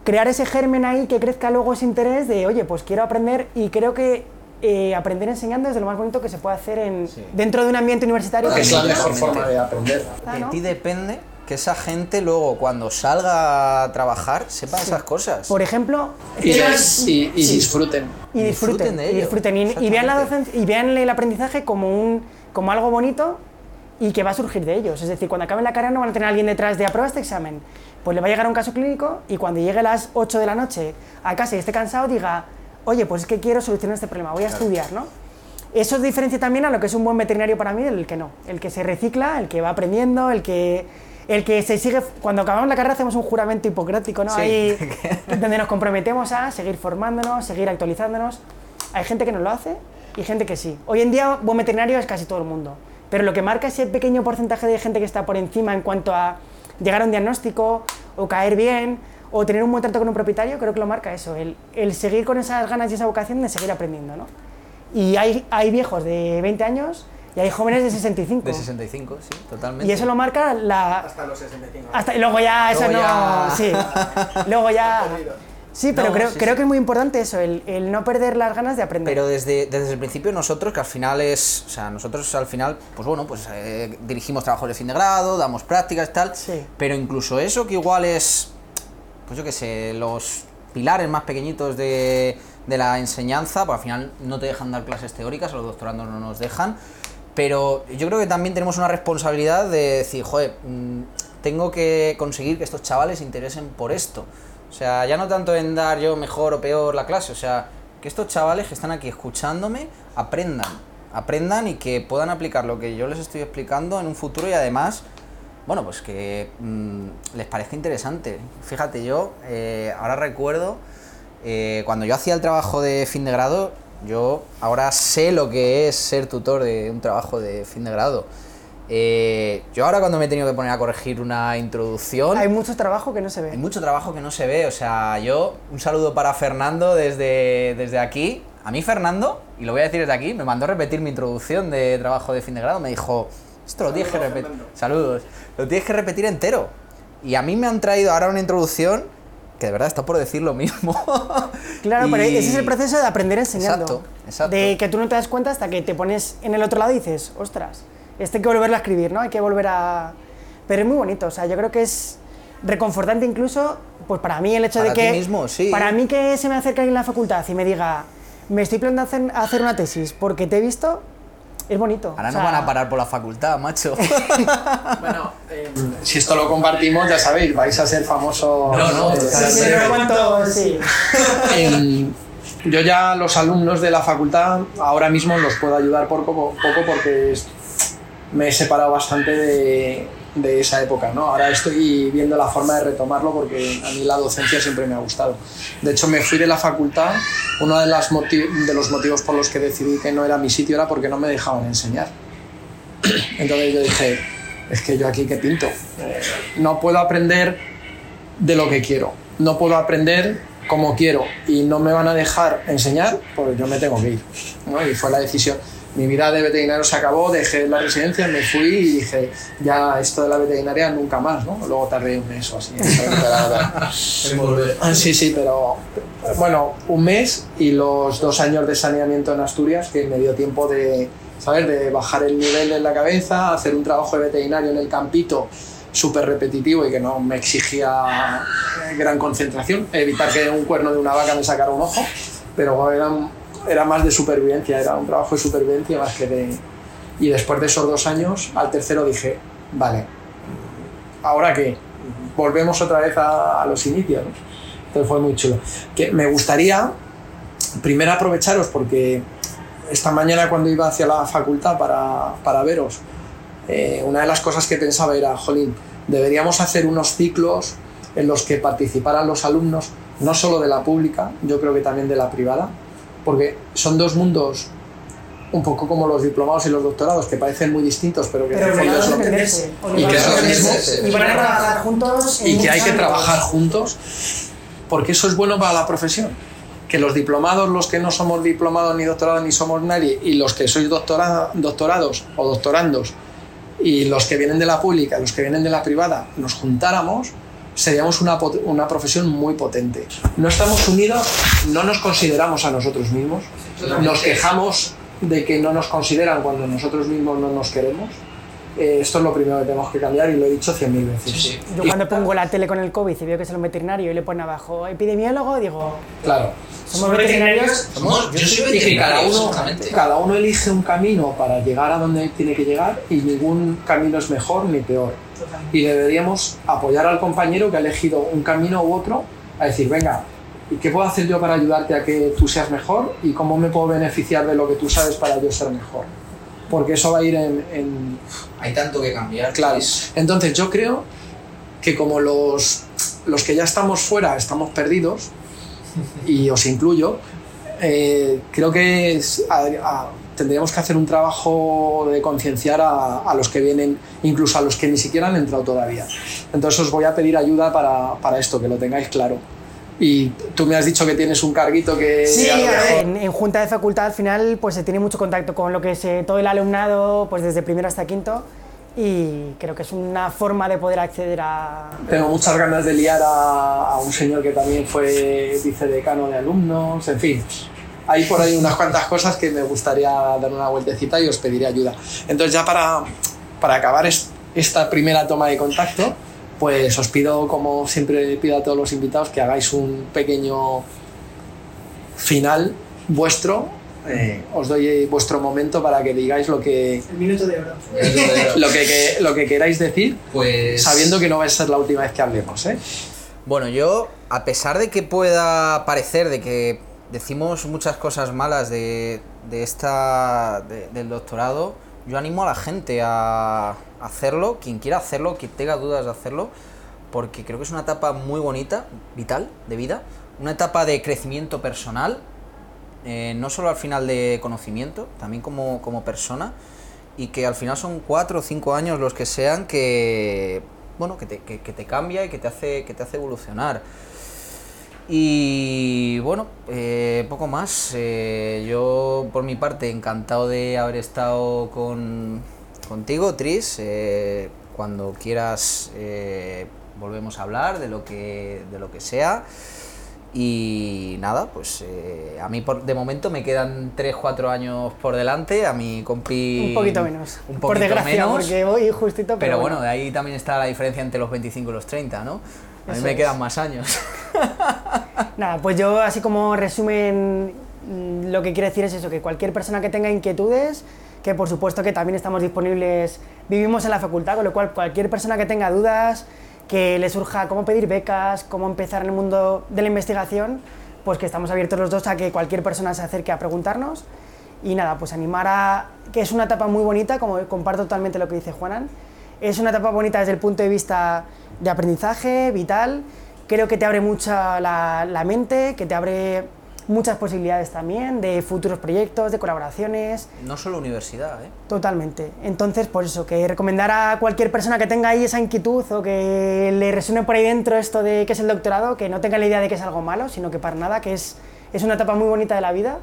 crear ese germen ahí que crezca luego ese interés de, oye, pues quiero aprender y creo que eh, aprender enseñando es de lo más bonito que se puede hacer en, dentro de un ambiente universitario. Es la mejor forma de aprender. Ah, De ¿no? ti depende que esa gente luego cuando salga a trabajar sepa esas cosas. Por ejemplo, Y, y- y disfruten. y disfruten, disfruten de y, ello, disfruten y, y vean la y vean el aprendizaje como un como algo bonito y que va a surgir de ellos. Es decir, cuando acaben la carrera no van a tener a alguien detrás de aprueba este examen. Pues le va a llegar un caso clínico y cuando llegue a las 8 de la noche a casa y esté cansado diga, oye, pues es que quiero solucionar este problema, voy a estudiar, ¿no? Eso es diferencia también a lo que es un buen veterinario para mí del que no. El que se recicla, el que va aprendiendo, el que, el que se sigue... Cuando acabamos la carrera hacemos un juramento hipocrático, ¿no? Sí. Ahí, donde nos comprometemos a seguir formándonos, seguir actualizándonos. Hay gente que no lo hace y gente que sí. Hoy en día, buen veterinario es casi todo el mundo. Pero lo que marca ese pequeño porcentaje de gente que está por encima en cuanto a llegar a un diagnóstico o caer bien o tener un buen trato con un propietario, creo que lo marca eso, el, el seguir con esas ganas y esa vocación de seguir aprendiendo, ¿no? Y hay, hay viejos de 20 años y hay jóvenes de 65. De 65, sí, totalmente. y eso lo marca la... Hasta los 65. Hasta, y luego ya, eso Luego no... ya- Sí. Luego ya... Sí, pero No, creo, sí, creo sí. que es muy importante eso, el, el no perder las ganas de aprender. Pero desde, desde el principio nosotros, que al final es, o sea, nosotros al final, pues bueno, pues eh, dirigimos trabajos de fin de grado, damos prácticas y tal, Sí. pero incluso eso que igual es, pues yo qué sé, los pilares más pequeñitos de, de la enseñanza, pues al final no te dejan dar clases teóricas, a los doctorandos no nos dejan, pero yo creo que también tenemos una responsabilidad de decir, joder, mm, tengo que conseguir que estos chavales se interesen por esto. O sea, ya no tanto en dar yo mejor o peor la clase, o sea, que estos chavales que están aquí escuchándome aprendan, aprendan y que puedan aplicar lo que yo les estoy explicando en un futuro y además, bueno, pues que mm, les parezca interesante. Fíjate, yo eh, ahora recuerdo eh, cuando yo hacía el trabajo de fin de grado, yo ahora sé lo que es ser tutor de un trabajo de fin de grado. Eh, yo ahora cuando me he tenido que poner a corregir una introducción... Hay mucho trabajo que no se ve. Hay mucho trabajo que no se ve, o sea, yo un saludo para Fernando desde, desde aquí. A mí Fernando, y lo voy a decir desde aquí, me mandó a repetir mi introducción de trabajo de fin de grado, me dijo, esto lo tienes que repetir, saludos, lo tienes que repetir entero. Y a mí me han traído ahora una introducción que de verdad está por decir lo mismo. Claro, pero ese es el proceso de aprender enseñando. Exacto, exacto. De que tú no te das cuenta hasta que te pones en el otro lado y dices, ostras, este hay que volverlo a escribir, ¿no? Hay que volver a... Pero es muy bonito, o sea, yo creo que es reconfortante incluso, pues para mí el hecho Para de que... ti mismo, sí. Para mí que se me acerque alguien en la facultad y me diga, me estoy planteando hacer, hacer una tesis porque te he visto, es bonito. Ahora O nos sea, van a parar por la facultad, macho. Bueno, eh, si esto lo compartimos, ya sabéis, vais a ser famosos. No, no, eh, Sí, sí, pero cuánto- sí. Yo ya los alumnos de la facultad ahora mismo los puedo ayudar por poco, poco porque me he separado bastante de, de esa época. ¿no? Ahora estoy viendo la forma de retomarlo porque a mí la docencia siempre me ha gustado. De hecho, me fui de la facultad. Uno de, las de los motivos por los que decidí que no era mi sitio era porque no me dejaban enseñar. Entonces yo dije, es que yo aquí qué pinto. No puedo aprender de lo que quiero. No puedo aprender como quiero y no me van a dejar enseñar, pues yo me tengo que ir. ¿no? Y fue la decisión. Mi vida de veterinario se acabó, dejé la residencia, me fui y dije, ya esto de la veterinaria nunca más, ¿no? Luego tardé un mes o así. en volver. Ah, Sí, sí, pero bueno, un mes y los dos años de saneamiento en Asturias que me dio tiempo de, ¿sabes? De bajar el nivel en la cabeza, hacer un trabajo de veterinario en el campito súper repetitivo y que no me exigía eh, gran concentración, evitar que un cuerno de una vaca me sacara un ojo, pero era, era más de supervivencia, era un trabajo de supervivencia más que de... Y después de esos dos años, al tercero dije, vale, ¿ahora qué? Volvemos otra vez a, los inicios. ¿no? Entonces fue muy chulo. Que me gustaría primero aprovecharos porque esta mañana cuando iba hacia la facultad para, para veros, eh, una de las cosas que pensaba era, jolín, deberíamos hacer unos ciclos en los que participaran los alumnos, no solo de la pública, yo creo que también de la privada, porque son dos mundos un poco como los diplomados y los doctorados, que parecen muy distintos, pero que en Pero el fondo que- entenderse. y que obligados es a lo mismo. entenderse. Y van a trabajar juntos. en y que muchos hay que trabajar juntos porque eso es bueno para la profesión. Que los diplomados, los que no somos diplomados ni doctorados ni somos nadie, y los que sois doctora- doctorados o doctorandos, y los que vienen de la pública, los que vienen de la privada, nos juntáramos, seríamos una, pot- una profesión muy potente. No estamos unidos, no nos consideramos a nosotros mismos, nos quejamos de que no nos consideran cuando nosotros mismos no nos queremos. Eh, esto es lo primero que tenemos que cambiar y lo he dicho cien mil veces. Sí, sí. Yo cuando pongo la tele con el COVID y veo que es un veterinario y le pone abajo epidemiólogo, digo, Claro. somos veterinarios. Somos- yo soy Y que cada veterinario, uno, exactamente. cada uno elige un camino para llegar a donde tiene que llegar y ningún camino es mejor ni peor. Y deberíamos apoyar al compañero que ha elegido un camino u otro a decir, venga, ¿y qué puedo hacer yo para ayudarte a que tú seas mejor? ¿Y cómo me puedo beneficiar de lo que tú sabes para yo ser mejor? Porque eso va a ir en- en, Hay tanto que cambiar. Claro. Es- Entonces yo creo que como los, los que ya estamos fuera estamos perdidos, y os incluyo, eh, creo que es- a- a- tendríamos que hacer un trabajo de concienciar a, a los que vienen, incluso a los que ni siquiera han entrado todavía. Entonces os voy a pedir ayuda para, para esto, que lo tengáis claro. Y tú me has dicho que tienes un carguito que... Sí, en, en junta de facultad al final pues se tiene mucho contacto con lo que es eh, todo el alumnado, pues desde primero hasta quinto, y creo que es una forma de poder acceder a... Tengo muchas ganas de liar a, a un señor que también fue vicedecano de alumnos, en fin. Hay por ahí unas cuantas cosas que me gustaría dar una vueltecita y os pediré ayuda. Entonces ya para, para acabar es- esta primera toma de contacto, pues os pido, como siempre pido a todos los invitados, que hagáis un pequeño final vuestro. Eh, os doy vuestro momento para que digáis lo que, El minuto de oro. lo que, que- lo que queráis decir, Pues. sabiendo que no va a ser la última vez que hablemos. ¿eh? Bueno, yo, a pesar de que pueda parecer de que decimos muchas cosas malas de, de esta de- del doctorado, yo animo a la gente a hacerlo, quien quiera hacerlo, quien tenga dudas de hacerlo, porque creo que es una etapa muy bonita, vital, de vida, una etapa de crecimiento personal, eh, no solo al final de conocimiento, también como, como persona, y que al final son cuatro o cinco años los que sean que bueno que te, que- que te cambia y que te hace que te hace evolucionar y bueno eh, poco más Eh, yo por mi parte encantado de haber estado con contigo Tris Eh, cuando quieras volvemos a hablar de lo que, de lo que sea. Y nada, pues eh, a mí por, de momento me quedan 3-4 años por delante, a mi compi... Un poquito menos. Un por poquito desgracia, menos, porque voy justito, pero, pero bueno, de ahí también está la diferencia entre los 25 y los 30, ¿no? A mí me es. quedan más años. Nada, pues yo así como resumen mm, lo que quiero decir es eso, que cualquier persona que tenga inquietudes, que por supuesto que también estamos disponibles, vivimos en la facultad, con lo cual cualquier persona que tenga dudas, que le surja cómo pedir becas, cómo empezar en el mundo de la investigación, pues que estamos abiertos los dos a que cualquier persona se acerque a preguntarnos. Y nada, pues animar a que es una etapa muy bonita, como comparto totalmente lo que dice Juanan, es una etapa bonita desde el punto de vista de aprendizaje, vital, creo que te abre mucha la, la mente, que te abre muchas posibilidades también de futuros proyectos, de colaboraciones, no solo universidad, ¿eh? totalmente. Entonces, por eso, que recomendar a cualquier persona que tenga ahí esa inquietud o que le resuene por ahí dentro esto de qué es el doctorado, que no tenga la idea de que es algo malo, sino que para nada, que es, es una etapa muy bonita de la vida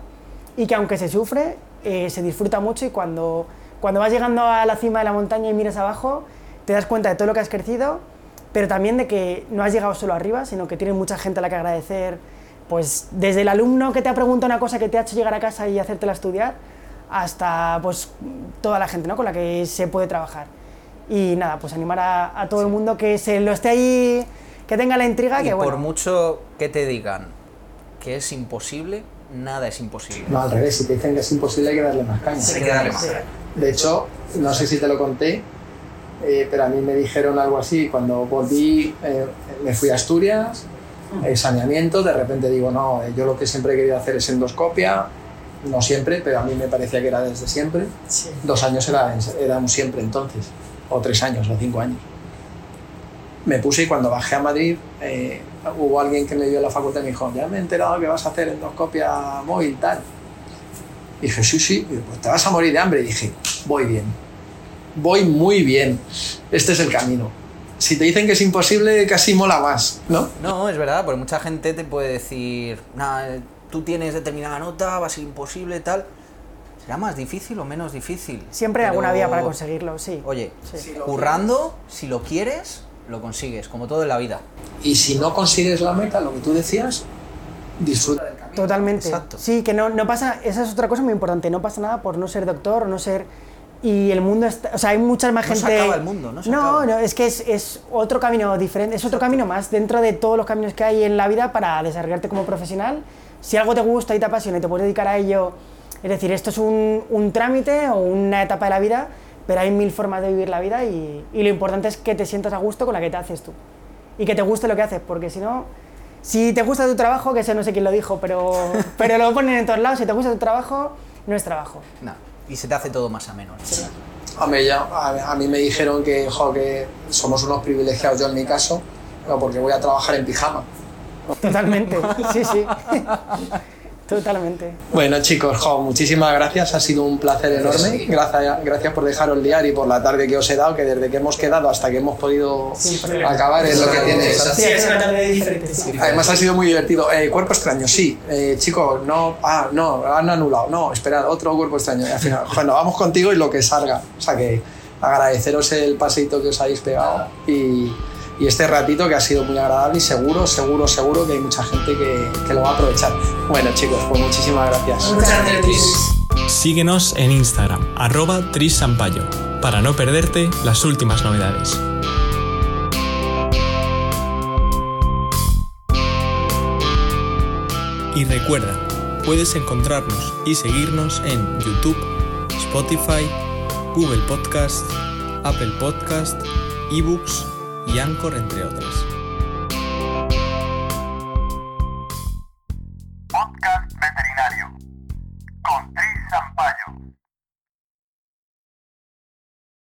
y que aunque se sufre, eh, se disfruta mucho y cuando, cuando vas llegando a la cima de la montaña y miras abajo, te das cuenta de todo lo que has crecido, pero también de que no has llegado solo arriba, sino que tienes mucha gente a la que agradecer, pues desde el alumno que te ha preguntado una cosa que te ha hecho llegar a casa y hacértela estudiar, hasta pues toda la gente ¿no? con la que se puede trabajar. Y nada, pues animar a, a todo el mundo que se lo esté ahí, que tenga la intriga, Y que por bueno, mucho que te digan que es imposible, nada es imposible. No, al revés, si te dicen que es imposible hay que darle más caña. Hay que darle más. De hecho, no sé si te lo conté, eh, pero a mí me dijeron algo así. Cuando volví, eh, me fui a Asturias, eh, saneamiento, de repente digo, no, eh, yo lo que siempre he querido hacer es endoscopia, no siempre, pero a mí me parecía que era desde siempre. Dos años era, era un siempre entonces, o tres años, o cinco años. Me puse y cuando bajé a Madrid, eh, hubo alguien que me en la facultad y me dijo, ya me he enterado que vas a hacer endoscopia móvil, tal. Y dije, sí, sí, Y, pues te vas a morir de hambre. Y dije, voy bien, voy muy bien, este es el camino. Si te dicen que es imposible, casi mola más, ¿no? No, es verdad, porque mucha gente te puede decir, "Nah, tú tienes determinada nota, va a ser imposible, tal. ¿Será más difícil o menos difícil? siempre hay Pero, alguna vía para conseguirlo, sí. Oye, Sí. currando, si lo quieres, lo consigues, como todo en la vida. Y si no consigues la meta, lo que tú decías, disfruta del camino. Totalmente. Exacto. Sí, que no, no pasa, esa es otra cosa muy importante, no pasa nada por no ser doctor o no ser... Y el mundo está, o sea, hay mucha más No se gente... acaba el mundo, no se no, acaba. no, es que es, es otro camino diferente, es otro camino más dentro de todos los caminos que hay en la vida para desarrollarte como profesional. Si algo te gusta y te apasiona y te puedes dedicar a ello, es decir, esto es un, un trámite o una etapa de la vida, pero hay mil formas de vivir la vida y, y lo importante es que te sientas a gusto con la que te haces tú y que te guste lo que haces, porque si no, si te gusta tu trabajo, que sé, no sé quién lo dijo, pero, pero lo ponen en todos lados, si te gusta tu trabajo, no es trabajo. No, y se te hace todo más ameno. Hombre, ya, a, a mí me dijeron que, jo, que somos unos privilegiados, yo en mi caso, no, porque voy a trabajar en pijama. Totalmente, sí, sí. Totalmente. Bueno, chicos, jo, muchísimas gracias, ha sido un placer enorme. Gracias, gracias por dejaros liar y por la tarde que os he dado, que desde que hemos quedado hasta que hemos podido acabar es lo que tiene. Sí, es una tarde diferente, sí. Además ha sido muy divertido. Eh, cuerpo extraño, sí. Eh, chicos, no, ah, no, han anulado. No, esperad, otro cuerpo extraño. Y al final, bueno, vamos contigo y lo que salga. O sea que agradeceros el paseito que os habéis pegado y, y este ratito que ha sido muy agradable y seguro, seguro, seguro que hay mucha gente que, que lo va a aprovechar. Bueno, chicos, pues muchísimas gracias. Muchas gracias, Tris. Síguenos en Instagram, arroba trisampayo, para no perderte las últimas novedades. Y recuerda, puedes encontrarnos y seguirnos en YouTube, Spotify, Google Podcast, Apple Podcast, eBooks y Anchor, entre otras.